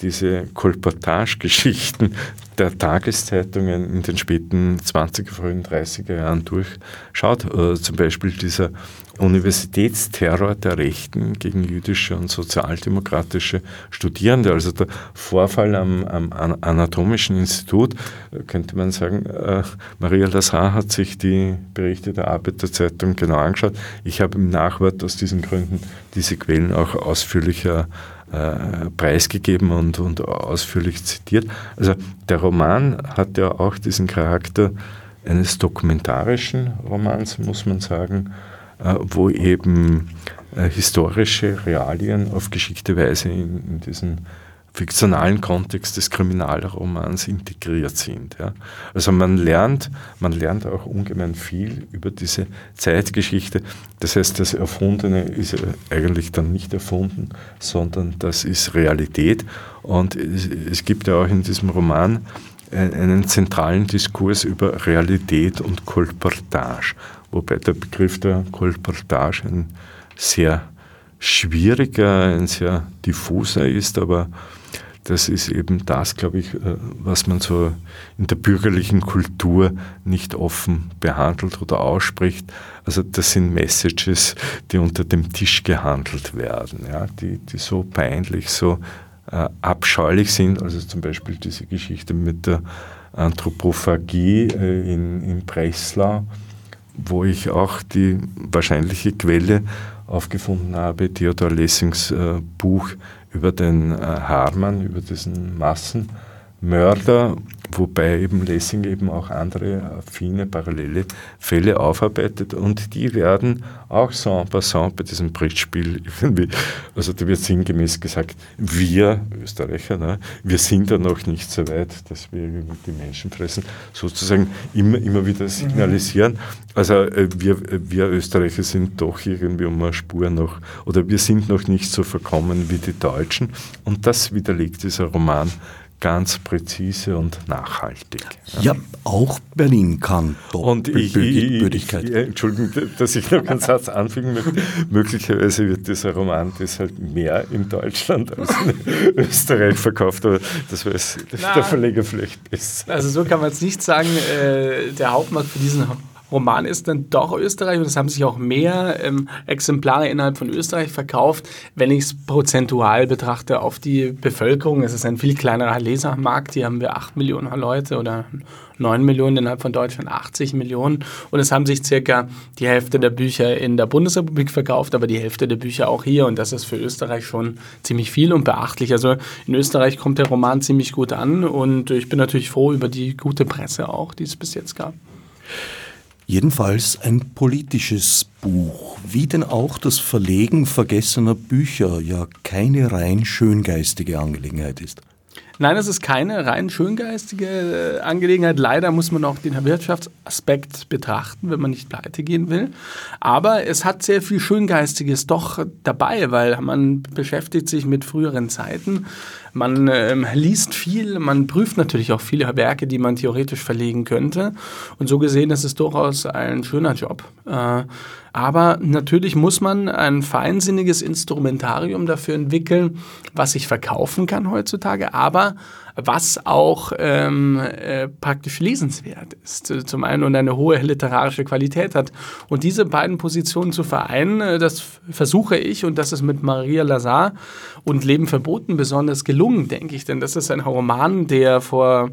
diese Kolportagegeschichten [laughs] der Tageszeitungen in den späten 20er, frühen 30er Jahren durchschaut, äh, zum Beispiel dieser Universitätsterror der Rechten gegen jüdische und sozialdemokratische Studierende. Also der Vorfall am, am Anatomischen Institut, äh, könnte man sagen, äh, Maria Lazar hat sich die Berichte der Arbeiterzeitung genau angeschaut. Ich habe im Nachwort aus diesen Gründen diese Quellen auch ausführlicher äh, preisgegeben und, und ausführlich zitiert. Also der Roman hat ja auch diesen Charakter eines dokumentarischen Romans, muss man sagen, wo eben äh, historische Realien auf geschickte Weise in, in diesen fiktionalen Kontext des Kriminalromans integriert sind. Ja. Also man lernt, man lernt auch ungemein viel über diese Zeitgeschichte. Das heißt, das Erfundene ist eigentlich dann nicht erfunden, sondern das ist Realität. Und es, es gibt ja auch in diesem Roman einen zentralen Diskurs über Realität und Kolportage, wobei der Begriff der Kolportage ein sehr schwieriger, ein sehr diffuser ist, aber das ist eben das, glaube ich, äh, was man so in der bürgerlichen Kultur nicht offen behandelt oder ausspricht. Also das sind Messages, die unter dem Tisch gehandelt werden, ja, die, die so peinlich, so äh, abscheulich sind. Also zum Beispiel diese Geschichte mit der Anthropophagie äh, in, in Breslau, wo ich auch die wahrscheinliche Quelle aufgefunden habe, Theodor Lessings äh, Buch über den äh, Harman, über diesen Massenmörder, wobei eben Lessing eben auch andere affine, parallele Fälle aufarbeitet und die werden auch so en passant bei diesem Brettspiel [laughs] irgendwie, also da wird sinngemäß gesagt, wir Österreicher, ne, wir sind da noch nicht so weit, dass wir die Menschen fressen, sozusagen immer, immer wieder signalisieren. Also äh, wir, wir Österreicher sind doch irgendwie um eine Spur noch, oder wir sind noch nicht so verkommen wie die Deutschen und das widerlegt dieser Roman ganz präzise und nachhaltig. Ja, ja auch Berlin kann Doppelbödigkeit. Entschuldigung, dass ich noch einen Satz anfügen möchte. Möglicherweise wird dieser Roman deshalb mehr in Deutschland als in Österreich verkauft, aber das weiß Na, der Verleger vielleicht besser. Also so kann man es nicht sagen. Äh, der Hauptmarkt für diesen Roman ist dann doch Österreich und es haben sich auch mehr ähm, Exemplare innerhalb von Österreich verkauft, wenn ich es prozentual betrachte auf die Bevölkerung. Es ist ein viel kleinerer Lesermarkt, hier haben wir 8 Millionen Leute oder 9 Millionen, innerhalb von Deutschland 80 Millionen und es haben sich circa die Hälfte der Bücher in der Bundesrepublik verkauft, aber die Hälfte der Bücher auch hier und das ist für Österreich schon ziemlich viel und beachtlich. Also in Österreich kommt der Roman ziemlich gut an und ich bin natürlich froh über die gute Presse auch, die es bis jetzt gab. Jedenfalls ein politisches Buch, wie denn auch das Verlegen vergessener Bücher ja keine rein schöngeistige Angelegenheit ist. Nein, es ist keine rein schöngeistige äh, Angelegenheit. Leider muss man auch den Wirtschaftsaspekt betrachten, wenn man nicht pleite gehen will. Aber es hat sehr viel Schöngeistiges doch dabei, weil man beschäftigt sich mit früheren Zeiten. Man ähm, liest viel, man prüft natürlich auch viele Werke, die man theoretisch verlegen könnte. Und so gesehen ist es durchaus ein schöner Job. Äh, aber natürlich muss man ein feinsinniges Instrumentarium dafür entwickeln, was sich verkaufen kann heutzutage, aber was auch ähm, äh, praktisch lesenswert ist. Zum einen und eine hohe literarische Qualität hat. Und diese beiden Positionen zu vereinen, äh, das versuche ich und das ist mit Maria Lazar und Leben verboten besonders gelungen, denke ich. Denn das ist ein Roman, der vor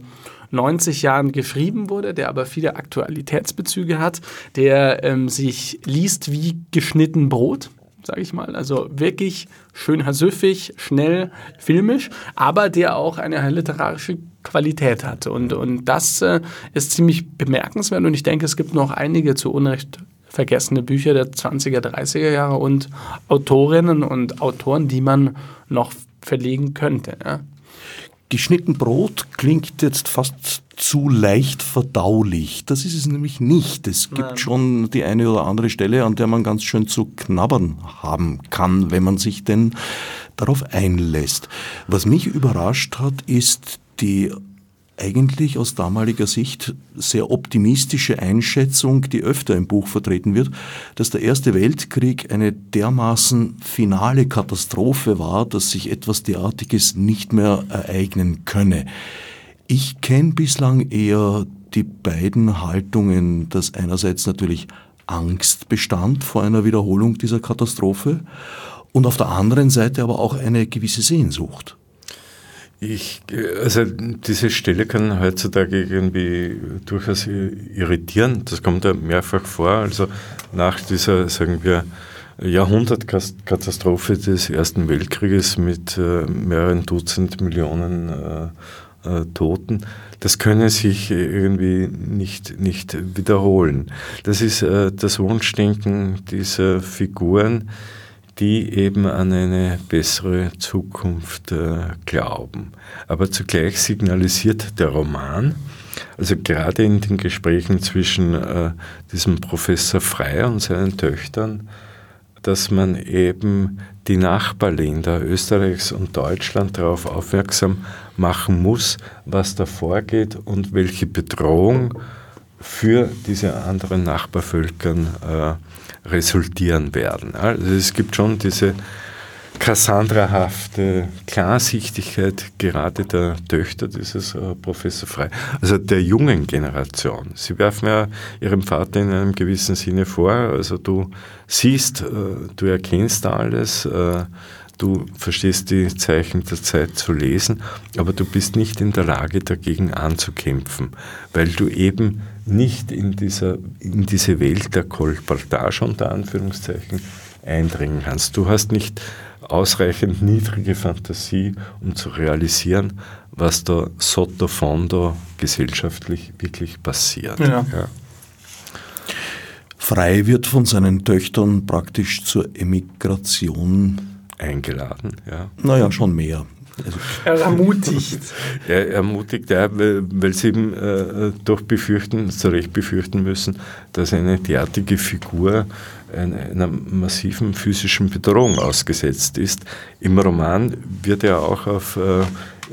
90 Jahren geschrieben wurde, der aber viele Aktualitätsbezüge hat, der ähm, sich liest wie geschnitten Brot sage ich mal. Also wirklich schön süffig, schnell, filmisch, aber der auch eine literarische Qualität hat. Und, und das äh, ist ziemlich bemerkenswert und ich denke, es gibt noch einige zu Unrecht vergessene Bücher der 20er, 30er Jahre und Autorinnen und Autoren, die man noch verlegen könnte. Ja. Geschnitten Brot klingt jetzt fast zu leicht verdaulich. Das ist es nämlich nicht. Es gibt Nein. schon die eine oder andere Stelle, an der man ganz schön zu knabbern haben kann, wenn man sich denn darauf einlässt. Was mich überrascht hat, ist die eigentlich aus damaliger Sicht sehr optimistische Einschätzung, die öfter im Buch vertreten wird, dass der Erste Weltkrieg eine dermaßen finale Katastrophe war, dass sich etwas derartiges nicht mehr ereignen könne. Ich kenne bislang eher die beiden Haltungen, dass einerseits natürlich Angst bestand vor einer Wiederholung dieser Katastrophe und auf der anderen Seite aber auch eine gewisse Sehnsucht. Ich, also diese Stelle kann heutzutage irgendwie durchaus irritieren. Das kommt ja mehrfach vor. Also nach dieser, sagen wir, Jahrhundertkatastrophe des Ersten Weltkrieges mit äh, mehreren Dutzend Millionen äh, äh, Toten, das könne sich irgendwie nicht, nicht wiederholen. Das ist äh, das Wunschdenken dieser Figuren, die eben an eine bessere Zukunft äh, glauben. Aber zugleich signalisiert der Roman, also gerade in den Gesprächen zwischen äh, diesem Professor Frey und seinen Töchtern, dass man eben die Nachbarländer Österreichs und Deutschland darauf aufmerksam machen muss, was da vorgeht und welche Bedrohung für diese anderen Nachbarvölkern äh, resultieren werden. Also es gibt schon diese Cassandrahafte Klarsichtigkeit gerade der Töchter dieses äh, Professor Frei, also der jungen Generation. Sie werfen ja ihrem Vater in einem gewissen Sinne vor, also du siehst, äh, du erkennst alles, äh, du verstehst die Zeichen der Zeit zu lesen, aber du bist nicht in der Lage dagegen anzukämpfen, weil du eben nicht in, dieser, in diese Welt der Kolportage unter Anführungszeichen eindringen kannst. Du hast nicht ausreichend niedrige Fantasie, um zu realisieren, was da sotto fondo gesellschaftlich wirklich passiert. Ja. Ja. Frei wird von seinen Töchtern praktisch zur Emigration eingeladen. Ja. Naja, schon mehr. Er [laughs] ermutigt. er ermutigt, ja, weil, weil sie eben äh, doch befürchten, zu Recht befürchten müssen, dass eine derartige Figur einer massiven physischen Bedrohung ausgesetzt ist. Im Roman wird er auch auf, äh,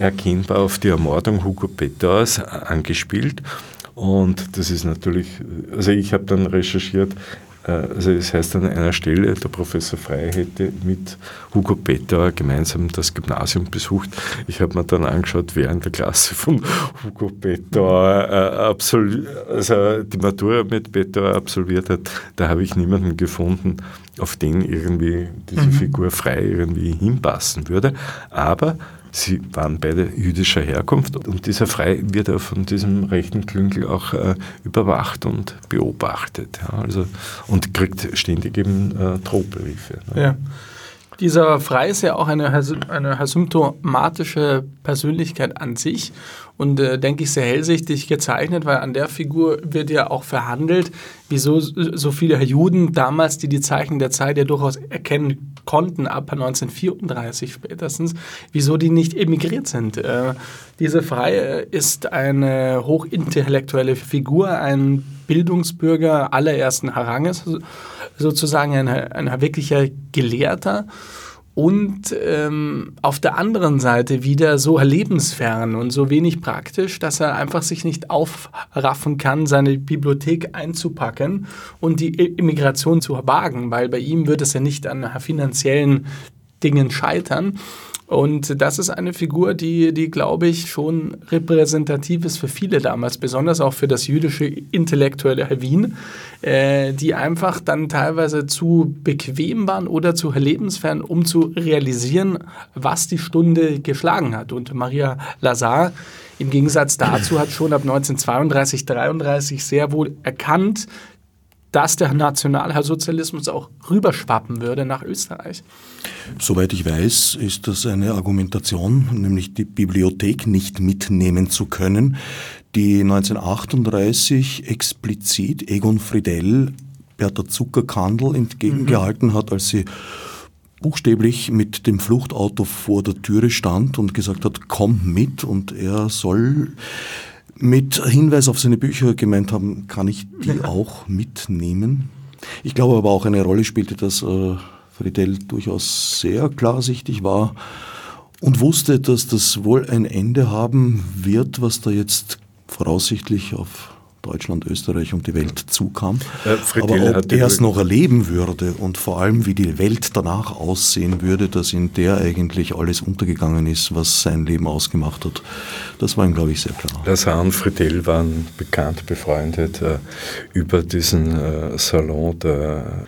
erkennbar auf die Ermordung Hugo Peters angespielt. Und das ist natürlich, also ich habe dann recherchiert, also das heißt an einer Stelle, der Professor Frey hätte mit Hugo Peter gemeinsam das Gymnasium besucht. Ich habe mir dann angeschaut, wer in der Klasse von Hugo Peter äh, also die Matura mit Peter absolviert hat. Da habe ich niemanden gefunden, auf den irgendwie diese mhm. Figur frei irgendwie hinpassen würde. Aber Sie waren beide jüdischer Herkunft und dieser Frei wird ja von diesem rechten Klüngel auch äh, überwacht und beobachtet. Ja, also, und kriegt ständig eben äh, Drohbriefe. Ne? Ja. Dieser Frei ist ja auch eine, eine symptomatische Persönlichkeit an sich und äh, denke ich sehr hellsichtig gezeichnet, weil an der Figur wird ja auch verhandelt, wieso so viele Juden damals, die die Zeichen der Zeit ja durchaus erkennen konnten, ab 1934 spätestens, wieso die nicht emigriert sind. Äh, diese Freie ist eine hochintellektuelle Figur, ein Bildungsbürger allerersten Ranges sozusagen ein, ein wirklicher Gelehrter und ähm, auf der anderen Seite wieder so lebensfern und so wenig praktisch, dass er einfach sich nicht aufraffen kann, seine Bibliothek einzupacken und die Immigration zu wagen, weil bei ihm wird es ja nicht an finanziellen Dingen scheitern, und das ist eine Figur, die, die glaube ich, schon repräsentativ ist für viele damals, besonders auch für das jüdische intellektuelle Wien, äh, die einfach dann teilweise zu bequem waren oder zu lebensfern, um zu realisieren, was die Stunde geschlagen hat. Und Maria Lazar im Gegensatz dazu hat schon ab 1932, 33 sehr wohl erkannt, dass der Nationalsozialismus auch rüberschwappen würde nach Österreich. Soweit ich weiß, ist das eine Argumentation, nämlich die Bibliothek nicht mitnehmen zu können, die 1938 explizit Egon Friedel Bertha Zuckerkandel entgegengehalten mhm. hat, als sie buchstäblich mit dem Fluchtauto vor der Türe stand und gesagt hat, komm mit und er soll mit Hinweis auf seine Bücher gemeint haben, kann ich die auch mitnehmen. Ich glaube aber auch eine Rolle spielte, dass äh, Friedel durchaus sehr klarsichtig war und wusste, dass das wohl ein Ende haben wird, was da jetzt voraussichtlich auf Deutschland, Österreich und die Welt zukam. Äh, Aber ob er es noch erleben würde und vor allem, wie die Welt danach aussehen würde, dass in der eigentlich alles untergegangen ist, was sein Leben ausgemacht hat, das war ihm, glaube ich, sehr klar. Lazar und Friedel waren bekannt befreundet äh, über diesen äh, Salon der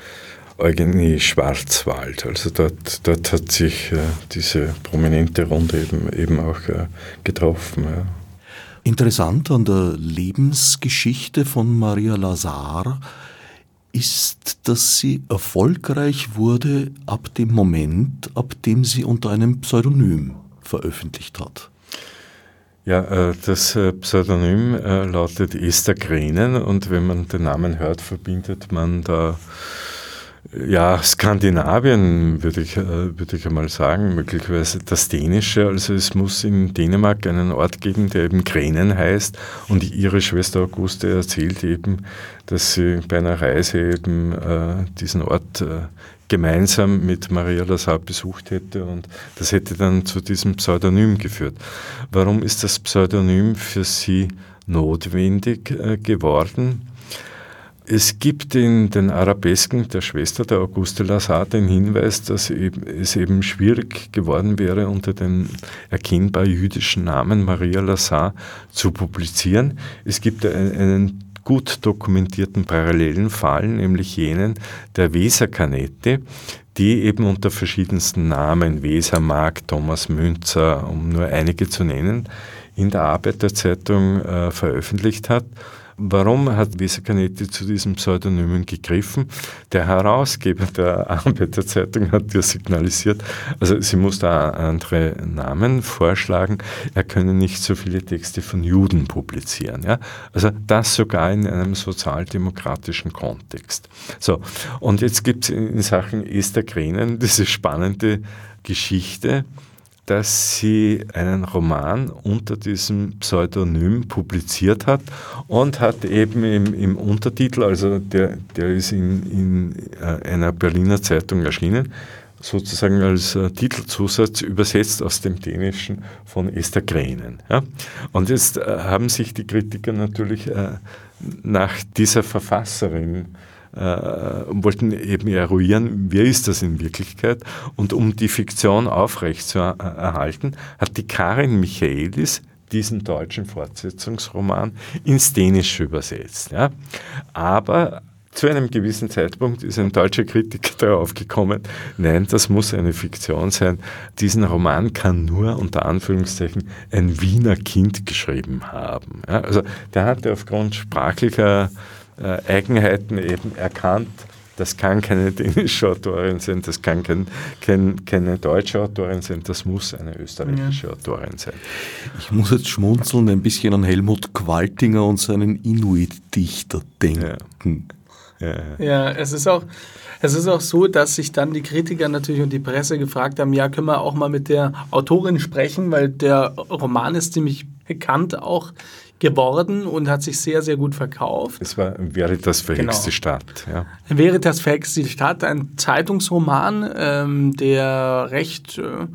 Eugenie Schwarzwald. Also dort, dort hat sich äh, diese prominente Runde eben, eben auch äh, getroffen. Ja. Interessant an der Lebensgeschichte von Maria Lazar ist, dass sie erfolgreich wurde ab dem Moment, ab dem sie unter einem Pseudonym veröffentlicht hat. Ja, äh, das äh, Pseudonym lautet Esther Grenen und wenn man den Namen hört, verbindet man da ja, Skandinavien würde ich, äh, würde ich einmal sagen, möglicherweise das Dänische. Also es muss in Dänemark einen Ort geben, der eben Grenen heißt. Und ihre Schwester Auguste erzählt eben, dass sie bei einer Reise eben äh, diesen Ort äh, gemeinsam mit Maria Lazar besucht hätte und das hätte dann zu diesem Pseudonym geführt. Warum ist das Pseudonym für sie notwendig äh, geworden? Es gibt in den Arabesken der Schwester der Auguste Lazar den Hinweis, dass es eben schwierig geworden wäre, unter dem erkennbar jüdischen Namen Maria Lazar zu publizieren. Es gibt einen gut dokumentierten parallelen Fall, nämlich jenen der Weserkanette, die eben unter verschiedensten Namen, Wesermarkt, Thomas Münzer, um nur einige zu nennen, in der Arbeiterzeitung äh, veröffentlicht hat Warum hat Visa Canetti zu diesem Pseudonymen gegriffen? Der Herausgeber der [laughs] Arbeiterzeitung hat ja signalisiert, also sie muss da andere Namen vorschlagen, er könne nicht so viele Texte von Juden publizieren. Ja? Also das sogar in einem sozialdemokratischen Kontext. So, und jetzt gibt es in Sachen Esther Grenen diese spannende Geschichte, dass sie einen Roman unter diesem Pseudonym publiziert hat und hat eben im, im Untertitel, also der, der ist in, in äh, einer Berliner Zeitung erschienen, sozusagen als äh, Titelzusatz übersetzt aus dem Dänischen von Esther Grenen. Ja? Und jetzt äh, haben sich die Kritiker natürlich äh, nach dieser Verfasserin äh, wollten eben eruieren, wer ist das in Wirklichkeit. Und um die Fiktion aufrechtzuerhalten, hat die Karin Michaelis diesen deutschen Fortsetzungsroman ins Dänische übersetzt. Ja. Aber zu einem gewissen Zeitpunkt ist ein deutscher Kritiker darauf gekommen, nein, das muss eine Fiktion sein. Diesen Roman kann nur unter Anführungszeichen ein Wiener Kind geschrieben haben. Ja, also der hatte aufgrund sprachlicher äh, Eigenheiten eben erkannt. Das kann keine [laughs] dänische Autorin sein, das kann kein, kein, keine deutsche Autorin sein, das muss eine österreichische ja. Autorin sein. Ich muss jetzt schmunzeln ein bisschen an Helmut Qualtinger und seinen Inuit-Dichter denken. Ja. Ja, ja, es ist auch, es ist auch so, dass sich dann die Kritiker natürlich und die Presse gefragt haben, ja, können wir auch mal mit der Autorin sprechen, weil der Roman ist ziemlich bekannt auch geworden und hat sich sehr, sehr gut verkauft. Es war Veritas verhexte genau. Stadt. Ja. Veritas verhexte Stadt, ein Zeitungsroman, ähm, der recht äh,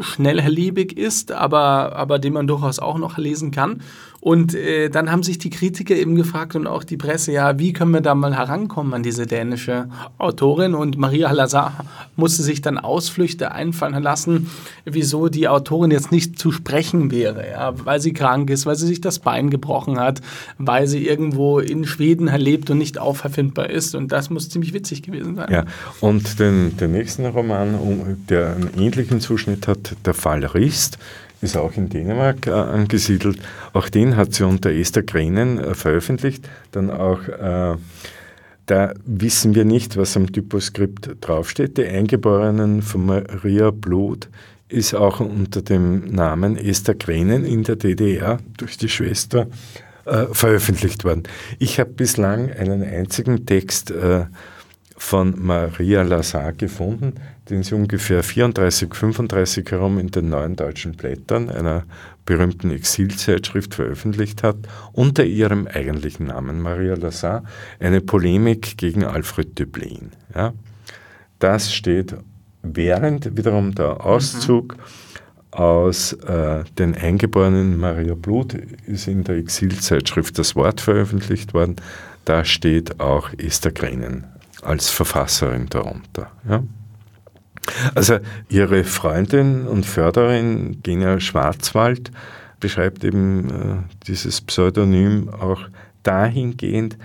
schnellherlebig ist, aber, aber den man durchaus auch noch lesen kann. Und äh, dann haben sich die Kritiker eben gefragt und auch die Presse, ja, wie können wir da mal herankommen an diese dänische Autorin? Und Maria Lazar musste sich dann Ausflüchte einfallen lassen, wieso die Autorin jetzt nicht zu sprechen wäre, ja, weil sie krank ist, weil sie sich das Bein gebrochen hat, weil sie irgendwo in Schweden lebt und nicht auffindbar ist. Und das muss ziemlich witzig gewesen sein. Ja, und den, den nächsten Roman, der einen ähnlichen Zuschnitt hat, Der Fall Rist, ist auch in Dänemark äh, angesiedelt. Auch den hat sie unter Esther Grenen äh, veröffentlicht. Dann auch, äh, da wissen wir nicht, was am Typoskript draufsteht. Die Eingeborenen von Maria Blut ist auch unter dem Namen Esther Grenen in der DDR durch die Schwester äh, veröffentlicht worden. Ich habe bislang einen einzigen Text äh, von Maria Lazar gefunden, den sie ungefähr 34, 35 herum in den neuen deutschen Blättern einer berühmten Exilzeitschrift veröffentlicht hat, unter ihrem eigentlichen Namen Maria Lazar, eine Polemik gegen Alfred Döblin. Ja, das steht während wiederum der Auszug mhm. aus äh, den Eingeborenen Maria Blut ist in der Exilzeitschrift das Wort veröffentlicht worden. Da steht auch Esther Grenen als Verfasserin darunter. Ja. Also ihre Freundin und Förderin Genia Schwarzwald beschreibt eben äh, dieses Pseudonym auch dahingehend,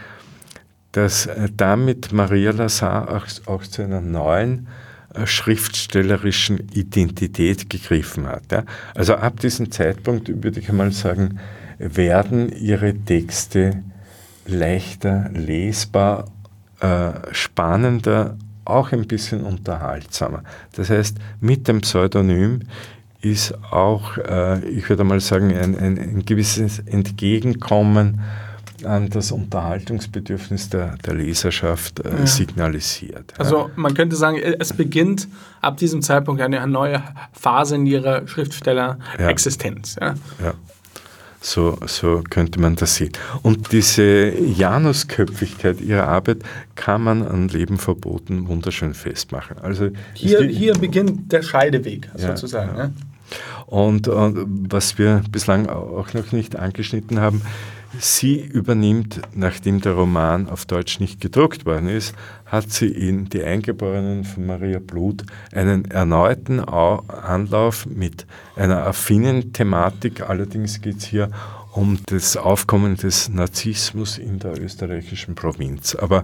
dass äh, damit Maria Lazar auch, auch zu einer neuen äh, schriftstellerischen Identität gegriffen hat. Ja. Also ab diesem Zeitpunkt, würde ich einmal sagen, werden ihre Texte leichter lesbar, äh, spannender, auch ein bisschen unterhaltsamer. Das heißt, mit dem Pseudonym ist auch, äh, ich würde mal sagen, ein, ein, ein gewisses Entgegenkommen an das Unterhaltungsbedürfnis der, der Leserschaft äh, ja. signalisiert. Also man könnte sagen, es beginnt ab diesem Zeitpunkt eine neue Phase in ihrer Schriftstellerexistenz. Ja. Ja. So, so könnte man das sehen. Und diese Janusköpfigkeit ihrer Arbeit kann man an Leben verboten wunderschön festmachen. Also hier, hier beginnt der Scheideweg sozusagen. Ja, und, und, was wir bislang auch noch nicht angeschnitten haben, Sie übernimmt, nachdem der Roman auf Deutsch nicht gedruckt worden ist, hat sie in Die Eingeborenen von Maria Blut einen erneuten Anlauf mit einer affinen Thematik. Allerdings geht es hier um das Aufkommen des Narzissmus in der österreichischen Provinz. Aber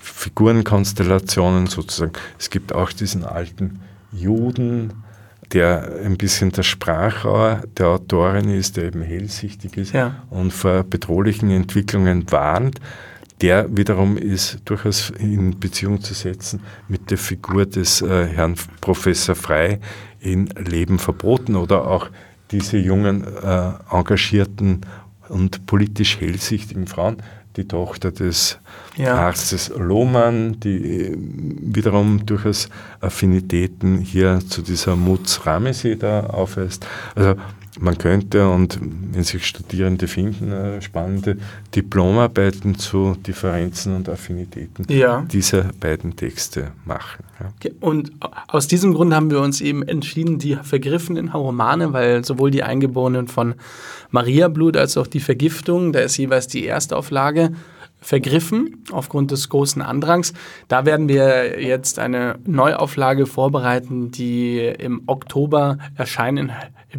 Figurenkonstellationen sozusagen. Es gibt auch diesen alten Juden, der ein bisschen der Sprachrohr der Autorin ist, der eben hellsichtig ist ja. und vor bedrohlichen Entwicklungen warnt. Der wiederum ist durchaus in Beziehung zu setzen mit der Figur des äh, Herrn Professor Frei in Leben verboten oder auch diese jungen, äh, engagierten und politisch hellsichtigen Frauen, die Tochter des ja. Arztes Lohmann, die äh, wiederum durchaus Affinitäten hier zu dieser Mutz Ramesi da aufweist. Also man könnte, und wenn sich Studierende finden, äh, spannende Diplomarbeiten zu Differenzen und Affinitäten ja. dieser beiden Texte machen. Ja. Und aus diesem Grund haben wir uns eben entschieden, die vergriffenen Romane, weil sowohl die Eingeborenen von Mariablut als auch die Vergiftung, da ist jeweils die Erstauflage, vergriffen aufgrund des großen Andrangs. Da werden wir jetzt eine Neuauflage vorbereiten, die im Oktober erscheinen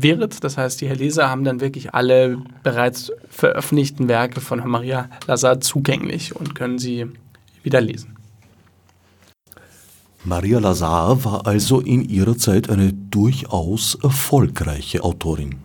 wird. Das heißt, die Leser haben dann wirklich alle bereits veröffentlichten Werke von Maria Lazar zugänglich und können sie wieder lesen. Maria Lazar war also in ihrer Zeit eine durchaus erfolgreiche Autorin.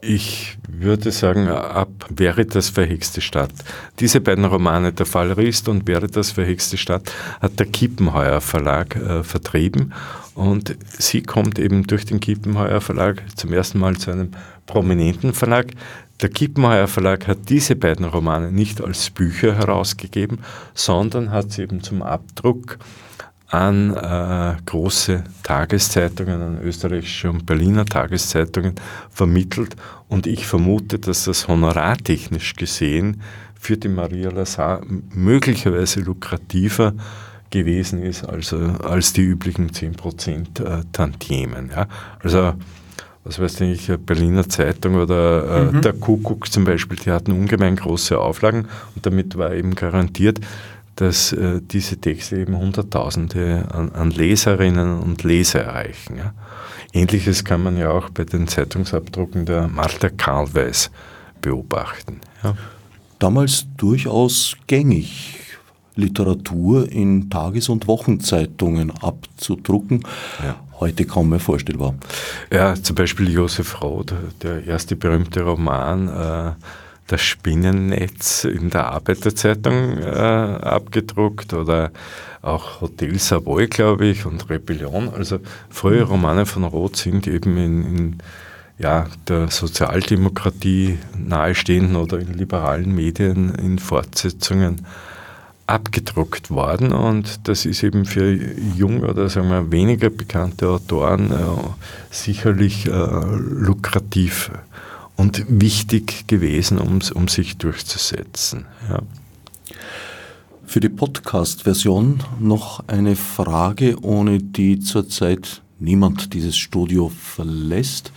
Ich würde sagen, ab Veritas verhexte Stadt. Diese beiden Romane, Der Fallerist und Veritas verhexte Stadt, hat der Kiepenheuer Verlag äh, vertrieben. Und sie kommt eben durch den Kiepenheuer Verlag zum ersten Mal zu einem prominenten Verlag. Der Kiepenheuer Verlag hat diese beiden Romane nicht als Bücher herausgegeben, sondern hat sie eben zum Abdruck an äh, große Tageszeitungen, an österreichische und Berliner Tageszeitungen vermittelt. Und ich vermute, dass das honorartechnisch gesehen für die Maria Lazar möglicherweise lukrativer gewesen ist als, als die üblichen 10% äh, Tantiemen. Ja. Also was weiß ich, Berliner Zeitung oder äh, mhm. der Kuckuck zum Beispiel, die hatten ungemein große Auflagen und damit war eben garantiert, dass äh, diese Texte eben Hunderttausende an, an, Leserinnen und Leser erreichen. Ja. Ähnliches kann man ja auch bei den Zeitungsabdrucken der Martha Karlweis beobachten. Ja. Damals durchaus gängig, Literatur in Tages- und Wochenzeitungen abzudrucken. Ja. Heute kaum mehr vorstellbar. Ja, zum Beispiel Josef Roth, der erste berühmte Roman. Äh, das Spinnennetz in der Arbeiterzeitung äh, abgedruckt oder auch Hotel Savoy, glaube ich, und Rebellion. Also frühe mhm. Romane von Roth sind eben in, in ja, der Sozialdemokratie nahestehenden oder in liberalen Medien in Fortsetzungen abgedruckt worden und das ist eben für junge oder sagen wir weniger bekannte Autoren äh, sicherlich äh, lukrativ und wichtig gewesen, um, um sich durchzusetzen. Ja. Für die Podcast-Version noch eine Frage, ohne die zurzeit niemand dieses Studio verlässt.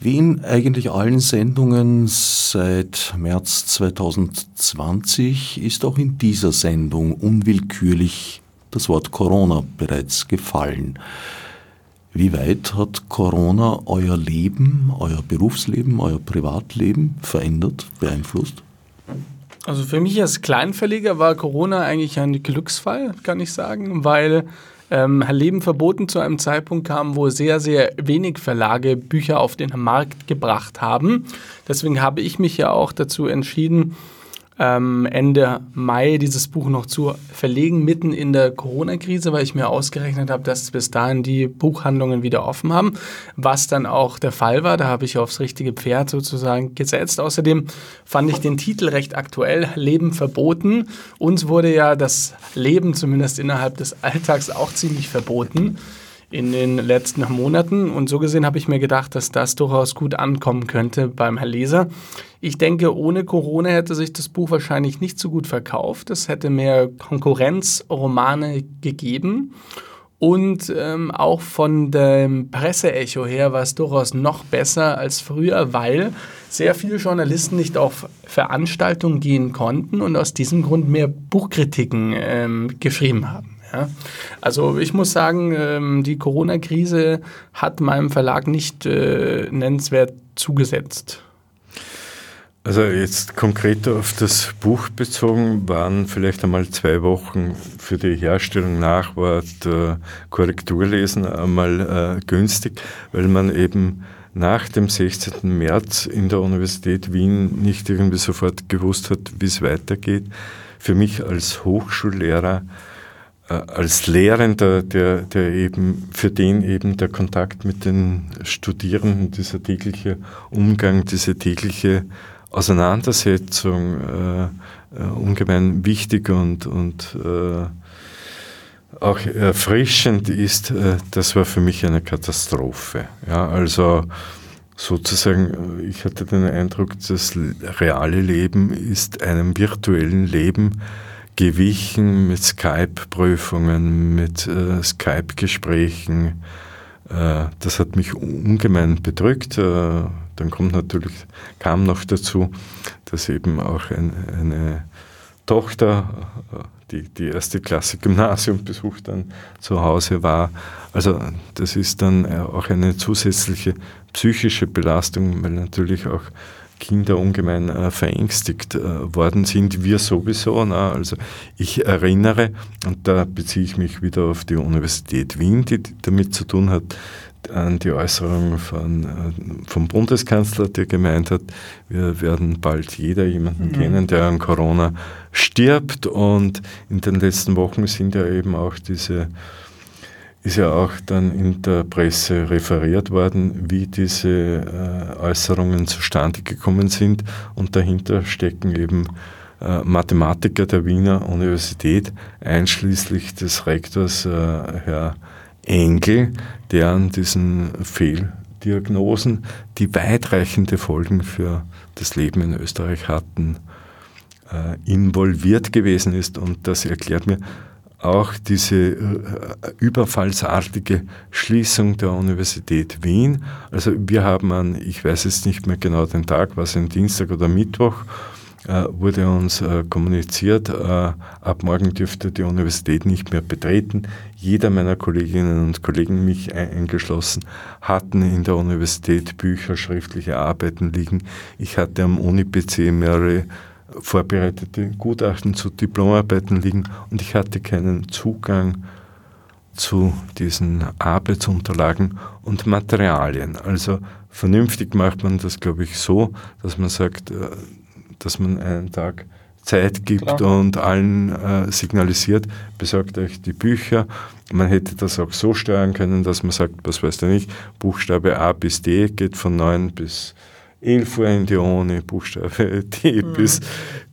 Wie in eigentlich allen Sendungen seit März 2020 ist auch in dieser Sendung unwillkürlich das Wort Corona bereits gefallen. Wie weit hat Corona euer Leben, euer Berufsleben, euer Privatleben verändert, beeinflusst? Also für mich als Kleinverleger war Corona eigentlich ein Glücksfall, kann ich sagen, weil ähm, Leben verboten zu einem Zeitpunkt kam, wo sehr, sehr wenig Verlage Bücher auf den Markt gebracht haben. Deswegen habe ich mich ja auch dazu entschieden, ähm, Ende Mai dieses Buch noch zu verlegen, mitten in der Corona-Krise, weil ich mir ausgerechnet habe, dass bis dahin die Buchhandlungen wieder offen haben, was dann auch der Fall war. Da habe ich aufs richtige Pferd sozusagen gesetzt. Außerdem fand ich den Titel recht aktuell, Leben verboten. Uns wurde ja das Leben zumindest innerhalb des Alltags auch ziemlich verboten in den letzten Monaten. Und so gesehen habe ich mir gedacht, dass das durchaus gut ankommen könnte beim Herr Leser. Ich denke, ohne Corona hätte sich das Buch wahrscheinlich nicht so gut verkauft. Es hätte mehr Konkurrenzromane gegeben. Und ähm, auch von dem Presseecho her war es durchaus noch besser als früher, weil sehr viele Journalisten nicht auf Veranstaltungen gehen konnten und aus diesem Grund mehr Buchkritiken ähm, geschrieben haben. Ja? Also ich muss sagen, ähm, die Corona-Krise hat meinem Verlag nicht äh, nennenswert zugesetzt. Also jetzt konkret auf das Buch bezogen waren vielleicht einmal zwei Wochen für die Herstellung nach Wort äh, Korrekturlesen einmal äh, günstig, weil man eben nach dem 16. März in der Universität Wien nicht irgendwie sofort gewusst hat, wie es weitergeht. Für mich als Hochschullehrer als Lehrender, der, der eben, für den eben der Kontakt mit den Studierenden, dieser tägliche Umgang, diese tägliche Auseinandersetzung äh, äh, ungemein wichtig und, und äh, auch erfrischend ist, äh, das war für mich eine Katastrophe. Ja, also sozusagen, ich hatte den Eindruck, das reale Leben ist einem virtuellen Leben gewichen mit Skype-Prüfungen, mit äh, Skype-Gesprächen. Äh, das hat mich ungemein bedrückt. Äh, dann kommt natürlich, kam noch dazu, dass eben auch ein, eine Tochter, die die erste Klasse Gymnasium besucht, dann zu Hause war. Also das ist dann äh, auch eine zusätzliche psychische Belastung, weil natürlich auch Kinder ungemein äh, verängstigt äh, worden sind. Wir sowieso. Na, also ich erinnere, und da beziehe ich mich wieder auf die Universität Wien, die damit zu tun hat, an die Äußerung von, äh, vom Bundeskanzler, der gemeint hat, wir werden bald jeder jemanden mhm. kennen, der an Corona stirbt. Und in den letzten Wochen sind ja eben auch diese ist ja auch dann in der Presse referiert worden, wie diese äh, Äußerungen zustande gekommen sind. Und dahinter stecken eben äh, Mathematiker der Wiener Universität, einschließlich des Rektors äh, Herr Engel, der an diesen Fehldiagnosen, die weitreichende Folgen für das Leben in Österreich hatten, involviert gewesen ist. Und das erklärt mir, auch diese äh, überfallsartige Schließung der Universität Wien. Also wir haben an, ich weiß jetzt nicht mehr genau den Tag, was ein Dienstag oder Mittwoch, äh, wurde uns äh, kommuniziert, ab morgen dürfte die Universität nicht mehr betreten. Jeder meiner Kolleginnen und Kollegen, mich eingeschlossen, hatten in der Universität Bücher, schriftliche Arbeiten liegen. Ich hatte am Uni-PC mehrere vorbereitete Gutachten zu Diplomarbeiten liegen und ich hatte keinen Zugang zu diesen Arbeitsunterlagen und Materialien. Also vernünftig macht man das, glaube ich, so, dass man sagt, äh, dass man einen Tag Zeit gibt Klar. und allen äh, signalisiert, besorgt euch die Bücher. Man hätte das auch so steuern können, dass man sagt, was weiß ich nicht, Buchstabe A bis D geht von 9 bis 11 Uhr in die Uni, Buchstabe D mhm. bis,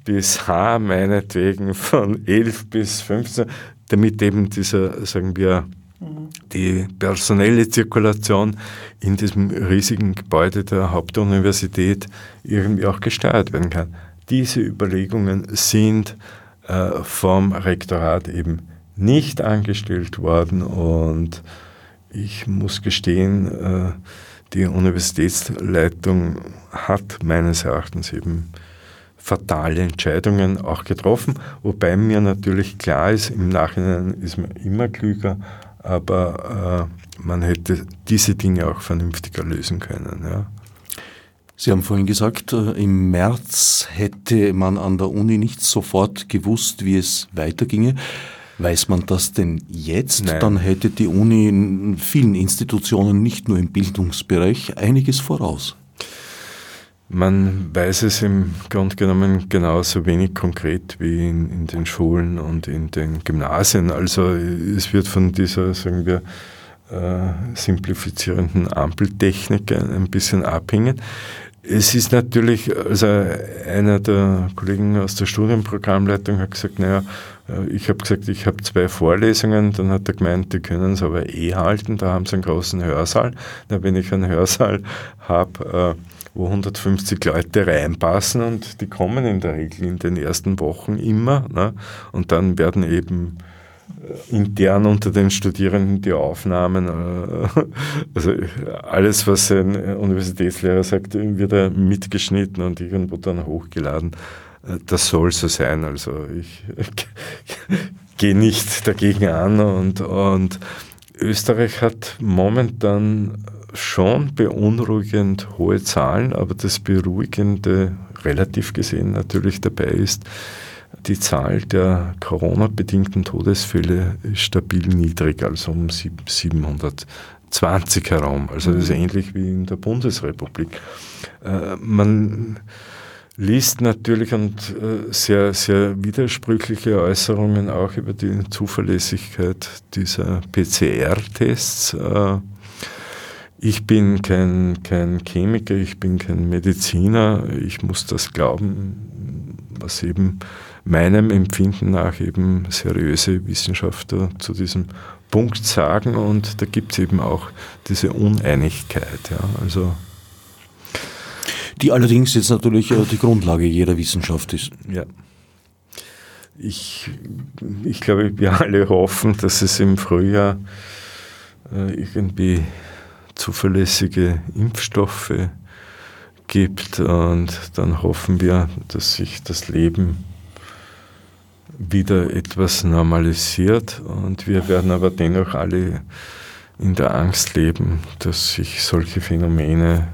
bis H, meinetwegen von 11 bis 15, damit eben dieser, sagen wir, mhm. die personelle Zirkulation in diesem riesigen Gebäude der Hauptuniversität irgendwie auch gesteuert werden kann. Diese Überlegungen sind äh, vom Rektorat eben nicht angestellt worden und ich muss gestehen, äh, die Universitätsleitung hat meines Erachtens eben fatale Entscheidungen auch getroffen, wobei mir natürlich klar ist, im Nachhinein ist man immer klüger, aber äh, man hätte diese Dinge auch vernünftiger lösen können. Ja. Sie haben vorhin gesagt, äh, im März hätte man an der Uni nicht sofort gewusst, wie es weiterginge. Weiß man das denn jetzt? Nein. Dann hätte die Uni in vielen Institutionen, nicht nur im Bildungsbereich, einiges voraus. Man weiß es im Grunde genommen genauso wenig konkret wie in, in, den Schulen und in den Gymnasien. Also es wird von dieser, sagen wir, äh, simplifizierenden Ampeltechnik ein bisschen abhängen. Es ist natürlich, also einer der Kollegen aus der Studienprogrammleitung hat gesagt, naja, ich habe gesagt, ich habe zwei Vorlesungen, dann hat er gemeint, die können es aber eh halten, da haben sie einen großen Hörsaal. Na, wenn ich einen Hörsaal habe, äh, wo 150 Leute reinpassen und die kommen in der Regel in den ersten Wochen immer ne? und dann werden eben intern unter den Studierenden die Aufnahmen, äh, [laughs] also alles, was ein Universitätslehrer sagt, wird mitgeschnitten und irgendwo dann hochgeladen. Das soll so sein. Also ich [laughs] gehe nicht dagegen an und, und Österreich hat momentan schon beunruhigend hohe Zahlen, aber das Beruhigende relativ gesehen natürlich dabei ist, die Zahl der Corona-bedingten Todesfälle ist stabil niedrig, also um 720 herum. Also das ist mhm. ähnlich wie in der Bundesrepublik. Äh, man liest natürlich und äh, sehr, sehr widersprüchliche Äußerungen auch über die Zuverlässigkeit dieser PCR-Tests. Äh, ich bin kein, kein Chemiker, ich bin kein Mediziner, ich muss das glauben, was eben meinem Empfinden nach eben seriöse Wissenschaftler zu diesem Punkt sagen und da gibt es eben auch diese Uneinigkeit. Ja, also die allerdings jetzt natürlich äh, die Grundlage jeder Wissenschaft ist. Ja. Ich, ich glaube, wir alle hoffen, dass es im Frühjahr äh, irgendwie zuverlässige Impfstoffe gibt und dann hoffen wir, dass sich das Leben wieder etwas normalisiert und wir werden aber dennoch alle in der Angst leben, dass sich solche Phänomene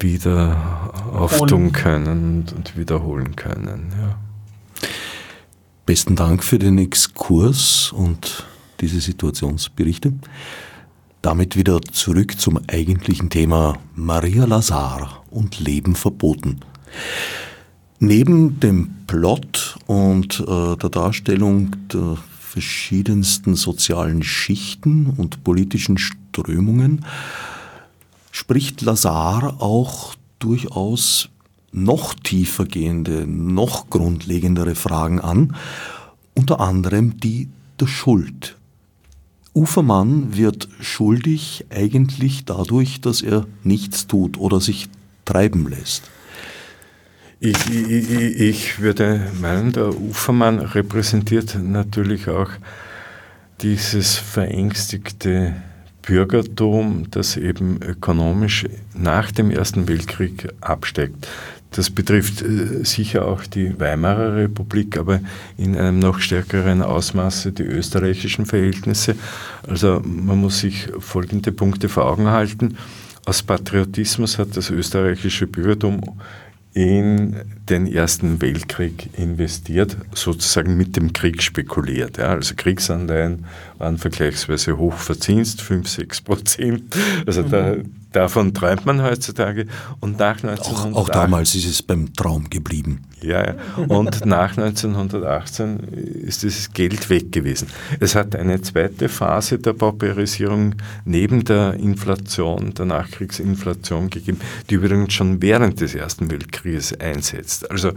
wieder auftun können und, wiederholen können. Ja. Besten Dank für den Exkurs und diese Situationsberichte. Damit wieder zurück zum eigentlichen Thema Maria Lazar und Leben verboten. Neben dem Plot und äh, der Darstellung der verschiedensten sozialen Schichten und politischen Strömungen spricht Lazar auch durchaus noch tiefer gehende, noch grundlegendere Fragen an, unter anderem die der Schuld. Ufermann wird schuldig eigentlich dadurch, dass er nichts tut oder sich treiben lässt. Ich, ich, ich, würde meinen, der Ufermann repräsentiert natürlich auch dieses verängstigte Bürgertum, das eben ökonomisch nach dem Ersten Weltkrieg absteigt. Das betrifft äh, sicher auch die Weimarer Republik, aber in einem noch stärkeren Ausmaße die österreichischen Verhältnisse. Also man muss sich folgende Punkte vor Augen halten. Aus Patriotismus hat das österreichische Bürgertum in den Ersten Weltkrieg investiert, sozusagen mit dem Krieg spekuliert. Ja. Also Kriegsanleihen waren vergleichsweise hoch verzinst, 5, 6 Prozent. Also mhm. da, davon träumt man heutzutage. Und nach 1908, auch, auch damals ist es beim Traum geblieben. Ja, ja. Und nach 1918 ist dieses Geld weg gewesen. Es hat eine zweite Phase der Pauperisierung neben der Inflation, der Nachkriegsinflation gegeben, die übrigens schon während des Ersten Weltkrieges einsetzt. Also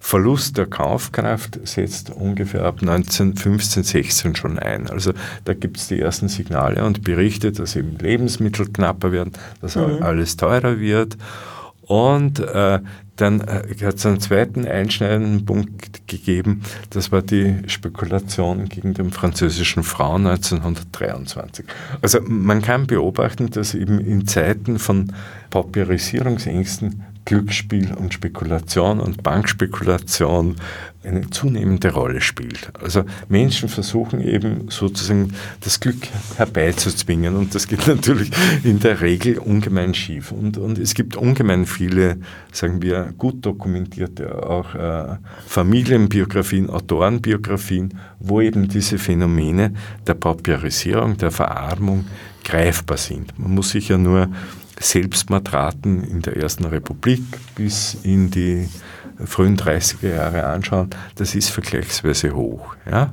Verlust der Kaufkraft setzt ungefähr ab 1915, 16 schon ein. Also da gibt es die ersten Signale und Berichte, dass eben Lebensmittel knapper werden, dass mhm. alles teurer wird. Und äh, dann äh, hat es einen zweiten einschneidenden Punkt gegeben, das war die Spekulation gegen den französischen Frauen 1923. Also man kann beobachten, dass eben in Zeiten von Pauperisierungsängsten Glücksspiel und Spekulation und Bankspekulation eine zunehmende Rolle spielt. Also Menschen versuchen eben sozusagen das Glück herbeizuzwingen und das geht [laughs] natürlich in der Regel ungemein schief. Und, und es gibt ungemein viele, sagen wir, gut dokumentierte auch äh, Familienbiografien, Autorenbiografien, wo eben diese Phänomene der Pauperisierung, der Verarmung greifbar sind. Man muss sich ja nur Selbstmordraten in der Ersten Republik bis in die frühen 30er Jahre anschauen, das ist vergleichsweise hoch. Ja?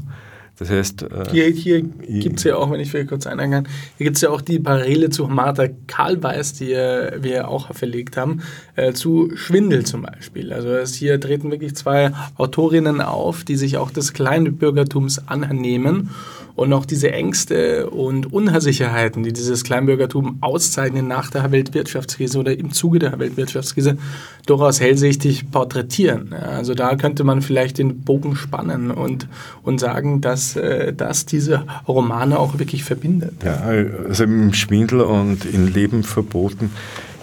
Das heißt. Äh, hier hier gibt es ja auch, wenn ich vielleicht kurz einhaken kann, hier gibt es ja auch die Parallele zu Martha Karlweis, die äh, wir auch verlegt haben, äh, zu Schwindel zum Beispiel. Also es hier treten wirklich zwei Autorinnen auf, die sich auch des Kleinbürgertums annehmen und auch diese Ängste und Unsicherheiten, die dieses Kleinbürgertum auszeichnen nach der Weltwirtschaftskrise oder im Zuge der Weltwirtschaftskrise, durchaus hellsichtig porträtieren. Also da könnte man vielleicht den Bogen spannen und, und sagen, dass, äh, dass diese Romane auch wirklich verbindet. Ja, also im Schwindel und in Leben verboten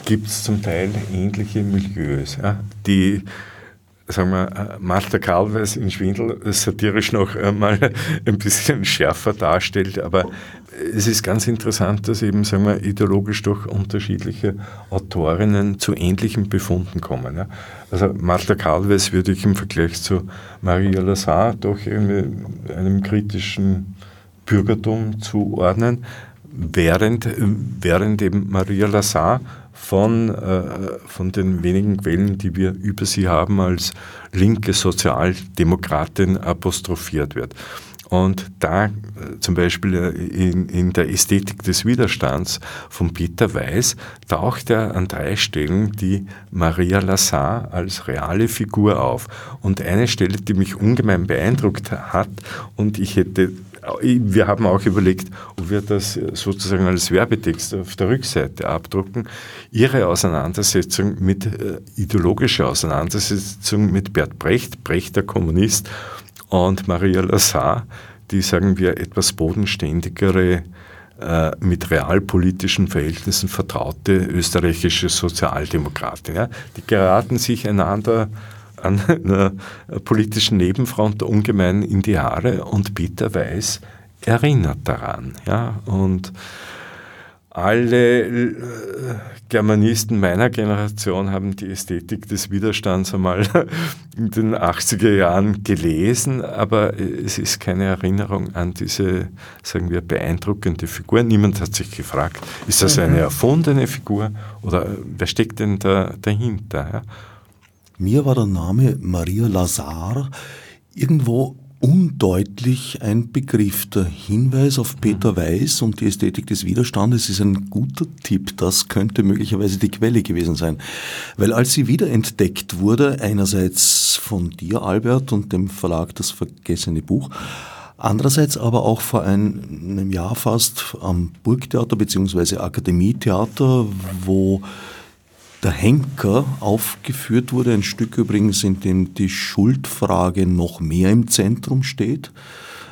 gibt es zum Teil ähnliche Milieus, ja, die sagen wir, äh, Martha Karlweis in Schwindel satirisch noch einmal [laughs] ein bisschen schärfer darstellt, aber es ist ganz interessant, dass eben, sagen wir, ideologisch durch unterschiedliche Autorinnen zu ähnlichen Befunden kommen. Ja. Also Martha Karlweis würde ich im Vergleich zu Maria Lazar doch einem kritischen Bürgertum zuordnen, während, während eben Maria Lazar von, äh, von den wenigen Quellen, die wir über sie haben, als linke Sozialdemokratin apostrophiert wird. Und da äh, zum Beispiel äh, in, in, der Ästhetik des Widerstands von Peter Weiß taucht er an drei Stellen die Maria Lazar als reale Figur auf. Und eine Stelle, die mich ungemein beeindruckt hat und ich hätte wir haben auch überlegt, ob wir das sozusagen als Werbetext auf der Rückseite abdrucken. Ihre Auseinandersetzung mit äh, ideologischer Auseinandersetzung mit Bert Brecht, Brecht der Kommunist und Maria Lazar, die, sagen wir, etwas bodenständigere äh, mit realpolitischen Verhältnissen vertraute österreichische Sozialdemokratin. Ja. Die geraten sich einander an [laughs] einer politischen Nebenfront ungemein in die Haare und Peter Weiß erinnert daran. Ja? Und alle äh, Germanisten meiner Generation haben die Ästhetik des Widerstands einmal [laughs] in den 80er Jahren gelesen, aber es ist keine Erinnerung an diese, sagen wir, beeindruckende Figur. Niemand hat sich gefragt, ist das eine mhm. erfundene Figur oder wer steckt denn da dahinter? Ja? Mir war der Name Maria Lazar irgendwo undeutlich ein Begriff. Der Hinweis auf Peter Weiß und die Ästhetik des Widerstandes ist ein guter Tipp. Das könnte möglicherweise die Quelle gewesen sein. Weil als sie wiederentdeckt wurde, einerseits von dir, Albert, und dem Verlag Das Vergessene Buch, Andererseits aber auch vor einem Jahr fast am Burgtheater bzw. Akademietheater, wo der Henker aufgeführt wurde, ein Stück übrigens, in dem die Schuldfrage noch mehr im Zentrum steht,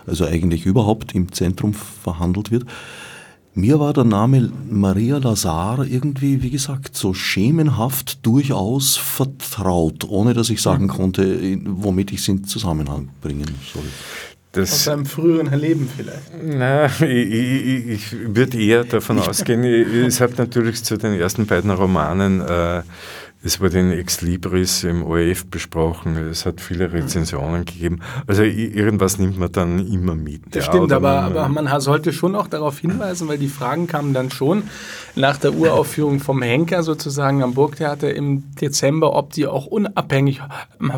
also eigentlich überhaupt im Zentrum verhandelt wird. Mir war der Name Maria Lazar irgendwie, wie gesagt, so schemenhaft durchaus vertraut, ohne dass ich sagen konnte, womit ich es in Zusammenhang bringen soll. Das, Aus seinem früheren Leben vielleicht. Na, ich, ich, ich würde eher davon ausgehen, es hat natürlich zu den ersten beiden Romanen äh, es wurde in Ex Libris im ORF besprochen, es hat viele Rezensionen gegeben. Also irgendwas nimmt man dann immer mit. Das ja, stimmt, aber, man, aber man sollte schon auch darauf hinweisen, weil die Fragen kamen dann schon nach der Uraufführung vom Henker sozusagen am Burgtheater im Dezember, ob die auch unabhängig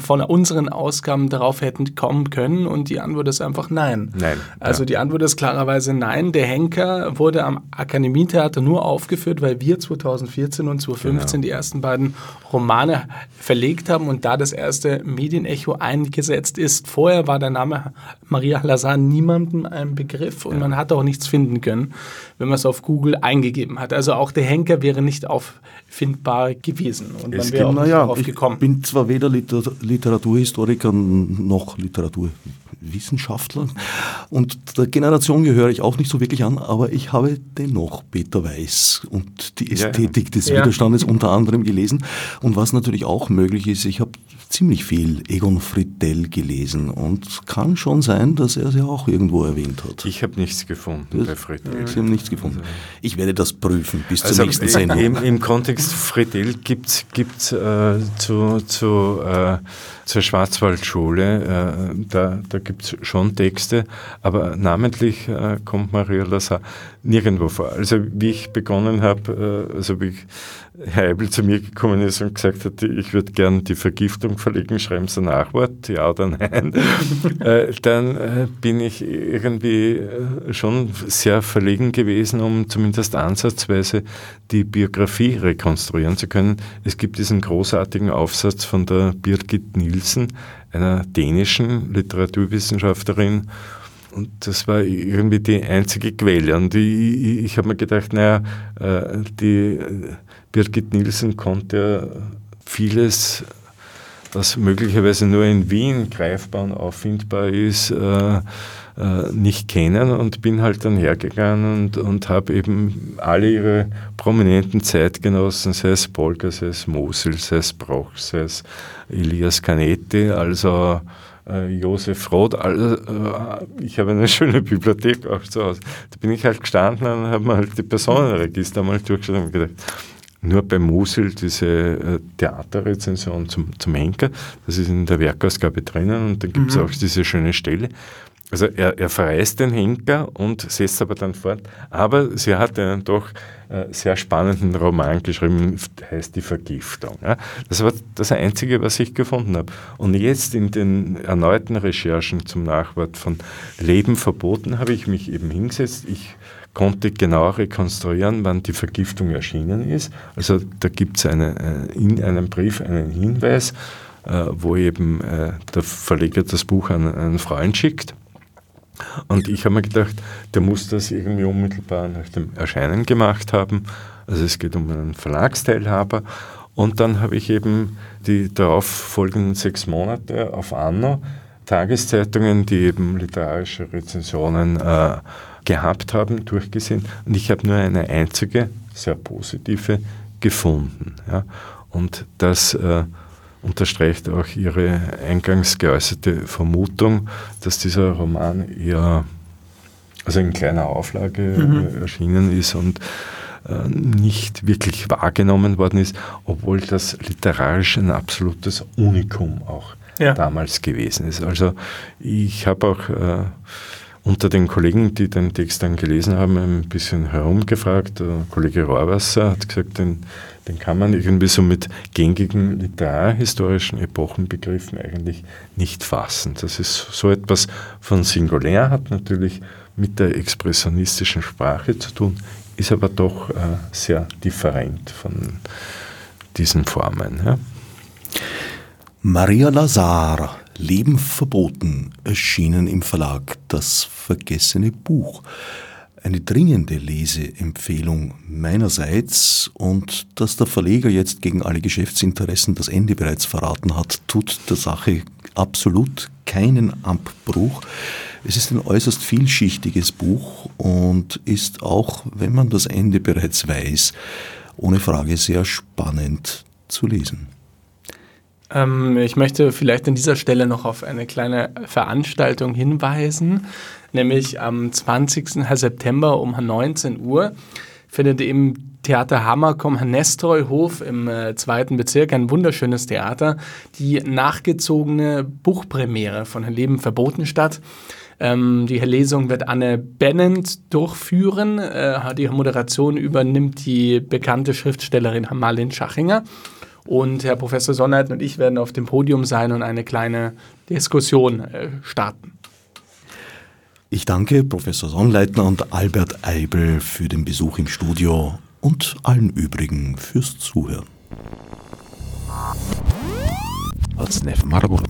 von unseren Ausgaben darauf hätten kommen können. Und die Antwort ist einfach nein. Nein. Also ja. die Antwort ist klarerweise nein. Der Henker wurde am Akademietheater nur aufgeführt, weil wir 2014 und 2015 genau. die ersten beiden Romane verlegt haben und da das erste Medienecho eingesetzt ist. Vorher war der Name Maria Lazar niemandem ein Begriff und ja. man hat auch nichts finden können, wenn man es auf Google eingegeben hat. Also auch der Henker wäre nicht auffindbar gewesen und es man wäre auch nicht ja, darauf gekommen. Ich bin zwar weder Literaturhistoriker noch Literaturwissenschaftler und der Generation gehöre ich auch nicht so wirklich an, aber ich habe dennoch Peter Weiß und die Ästhetik ja. des Widerstandes unter anderem gelesen und was natürlich auch möglich ist, ich habe ziemlich viel Egon Friedel gelesen und kann schon sein, dass er sie auch irgendwo erwähnt hat. Ich habe nichts gefunden das, bei Friedel. Sie haben nichts gefunden. Also, ich werde das prüfen bis also zur nächsten Sendung. Im, Im, Kontext Friedel gibt es äh, zu, zu, äh, zur Schwarzwaldschule, äh, da, da gibt es schon Texte, aber namentlich äh, kommt Maria Lazar nirgendwo vor. Also wie ich begonnen habe, äh, also wie ich Herr Eibel zu mir gekommen ist und gesagt hat, ich würde gern die Vergiftung verlegen, schreiben Sie ein Nachwort, ja oder nein, [laughs] äh, dann äh, bin ich irgendwie äh, schon sehr verlegen gewesen, um zumindest ansatzweise die Biografie rekonstruieren zu können. Es gibt diesen großartigen Aufsatz von der Birgit Nielsen, einer dänischen Literaturwissenschaftlerin, und das war irgendwie die einzige Quelle. Und ich, ich habe mir gedacht, naja, die Birgit Nielsen konnte vieles, was möglicherweise nur in Wien greifbar und auffindbar ist, äh, äh, nicht kennen und bin halt dann hergegangen und, und habe eben alle ihre prominenten Zeitgenossen, sei es Polka, sei es Mosel, sei es Broch, sei es Elias Canetti, also äh, Josef Roth, also, ich habe eine schöne Bibliothek auch zu Hause. Da bin ich halt gestanden und habe mir halt die Personenregister mal durchgeschaut und gedacht, nur bei Musil diese äh, Theaterrezension zum, zum Henker. Das ist in der Werkausgabe drinnen und dann gibt es mhm. auch diese schöne Stelle. Also er, er verreist den Henker und setzt aber dann fort. Aber sie hat einen doch äh, sehr spannenden Roman geschrieben, heißt Die Vergiftung. Ja. Das war das Einzige, was ich gefunden habe. Und jetzt in den erneuten Recherchen zum Nachwort von Leben verboten habe ich mich eben hingesetzt. Ich konnte genau rekonstruieren, wann die Vergiftung erschienen ist. Also da gibt es eine, äh, in einem Brief einen Hinweis, äh, wo eben äh, der Verleger das Buch an einen Freund schickt. Und ich habe mir gedacht, der muss das irgendwie unmittelbar nach dem Erscheinen gemacht haben. Also es geht um einen Verlagsteilhaber. Und dann habe ich eben die darauf folgenden sechs Monate auf Anno Tageszeitungen, die eben literarische Rezensionen äh, gehabt haben, durchgesehen und ich habe nur eine einzige, sehr positive gefunden. Ja. Und das äh, unterstreicht auch Ihre eingangs geäußerte Vermutung, dass dieser Roman eher also in kleiner Auflage mhm. Äh, erschienen ist und äh, nicht wirklich wahrgenommen worden ist, obwohl das literarisch ein absolutes Unikum auch ja. damals gewesen ist. Also ich habe auch äh, unter den Kollegen, die den Text dann gelesen haben, ein bisschen herumgefragt. Der Kollege Rohrwasser hat gesagt, den, den kann man irgendwie so mit gängigen literarhistorischen Epochenbegriffen eigentlich nicht fassen. Das ist so etwas von singulär, hat natürlich mit der expressionistischen Sprache zu tun, ist aber doch äh, sehr different von diesen Formen. Ja. Maria Lazar Leben verboten, erschienen im Verlag Das vergessene Buch. Eine dringende Leseempfehlung meinerseits und dass der Verleger jetzt gegen alle Geschäftsinteressen das Ende bereits verraten hat, tut der Sache absolut keinen Abbruch. Es ist ein äußerst vielschichtiges Buch und ist auch, wenn man das Ende bereits weiß, ohne Frage sehr spannend zu lesen. Ähm, ich möchte vielleicht an dieser Stelle noch auf eine kleine Veranstaltung hinweisen, nämlich am 20. September um 19 Uhr findet im Theater Hammerkomm Nestreuhof im äh, zweiten Bezirk, ein wunderschönes Theater, die nachgezogene Buchpremiere von Leben verboten statt. Ähm, die Lesung wird Anne Bennent durchführen. Äh, die Moderation übernimmt die bekannte Schriftstellerin Marlene Schachinger. Und Herr Professor Sonnleitner und ich werden auf dem Podium sein und eine kleine Diskussion äh, starten. Ich danke Professor Sonnleitner und Albert Eibel für den Besuch im Studio und allen übrigen fürs Zuhören. als nef margur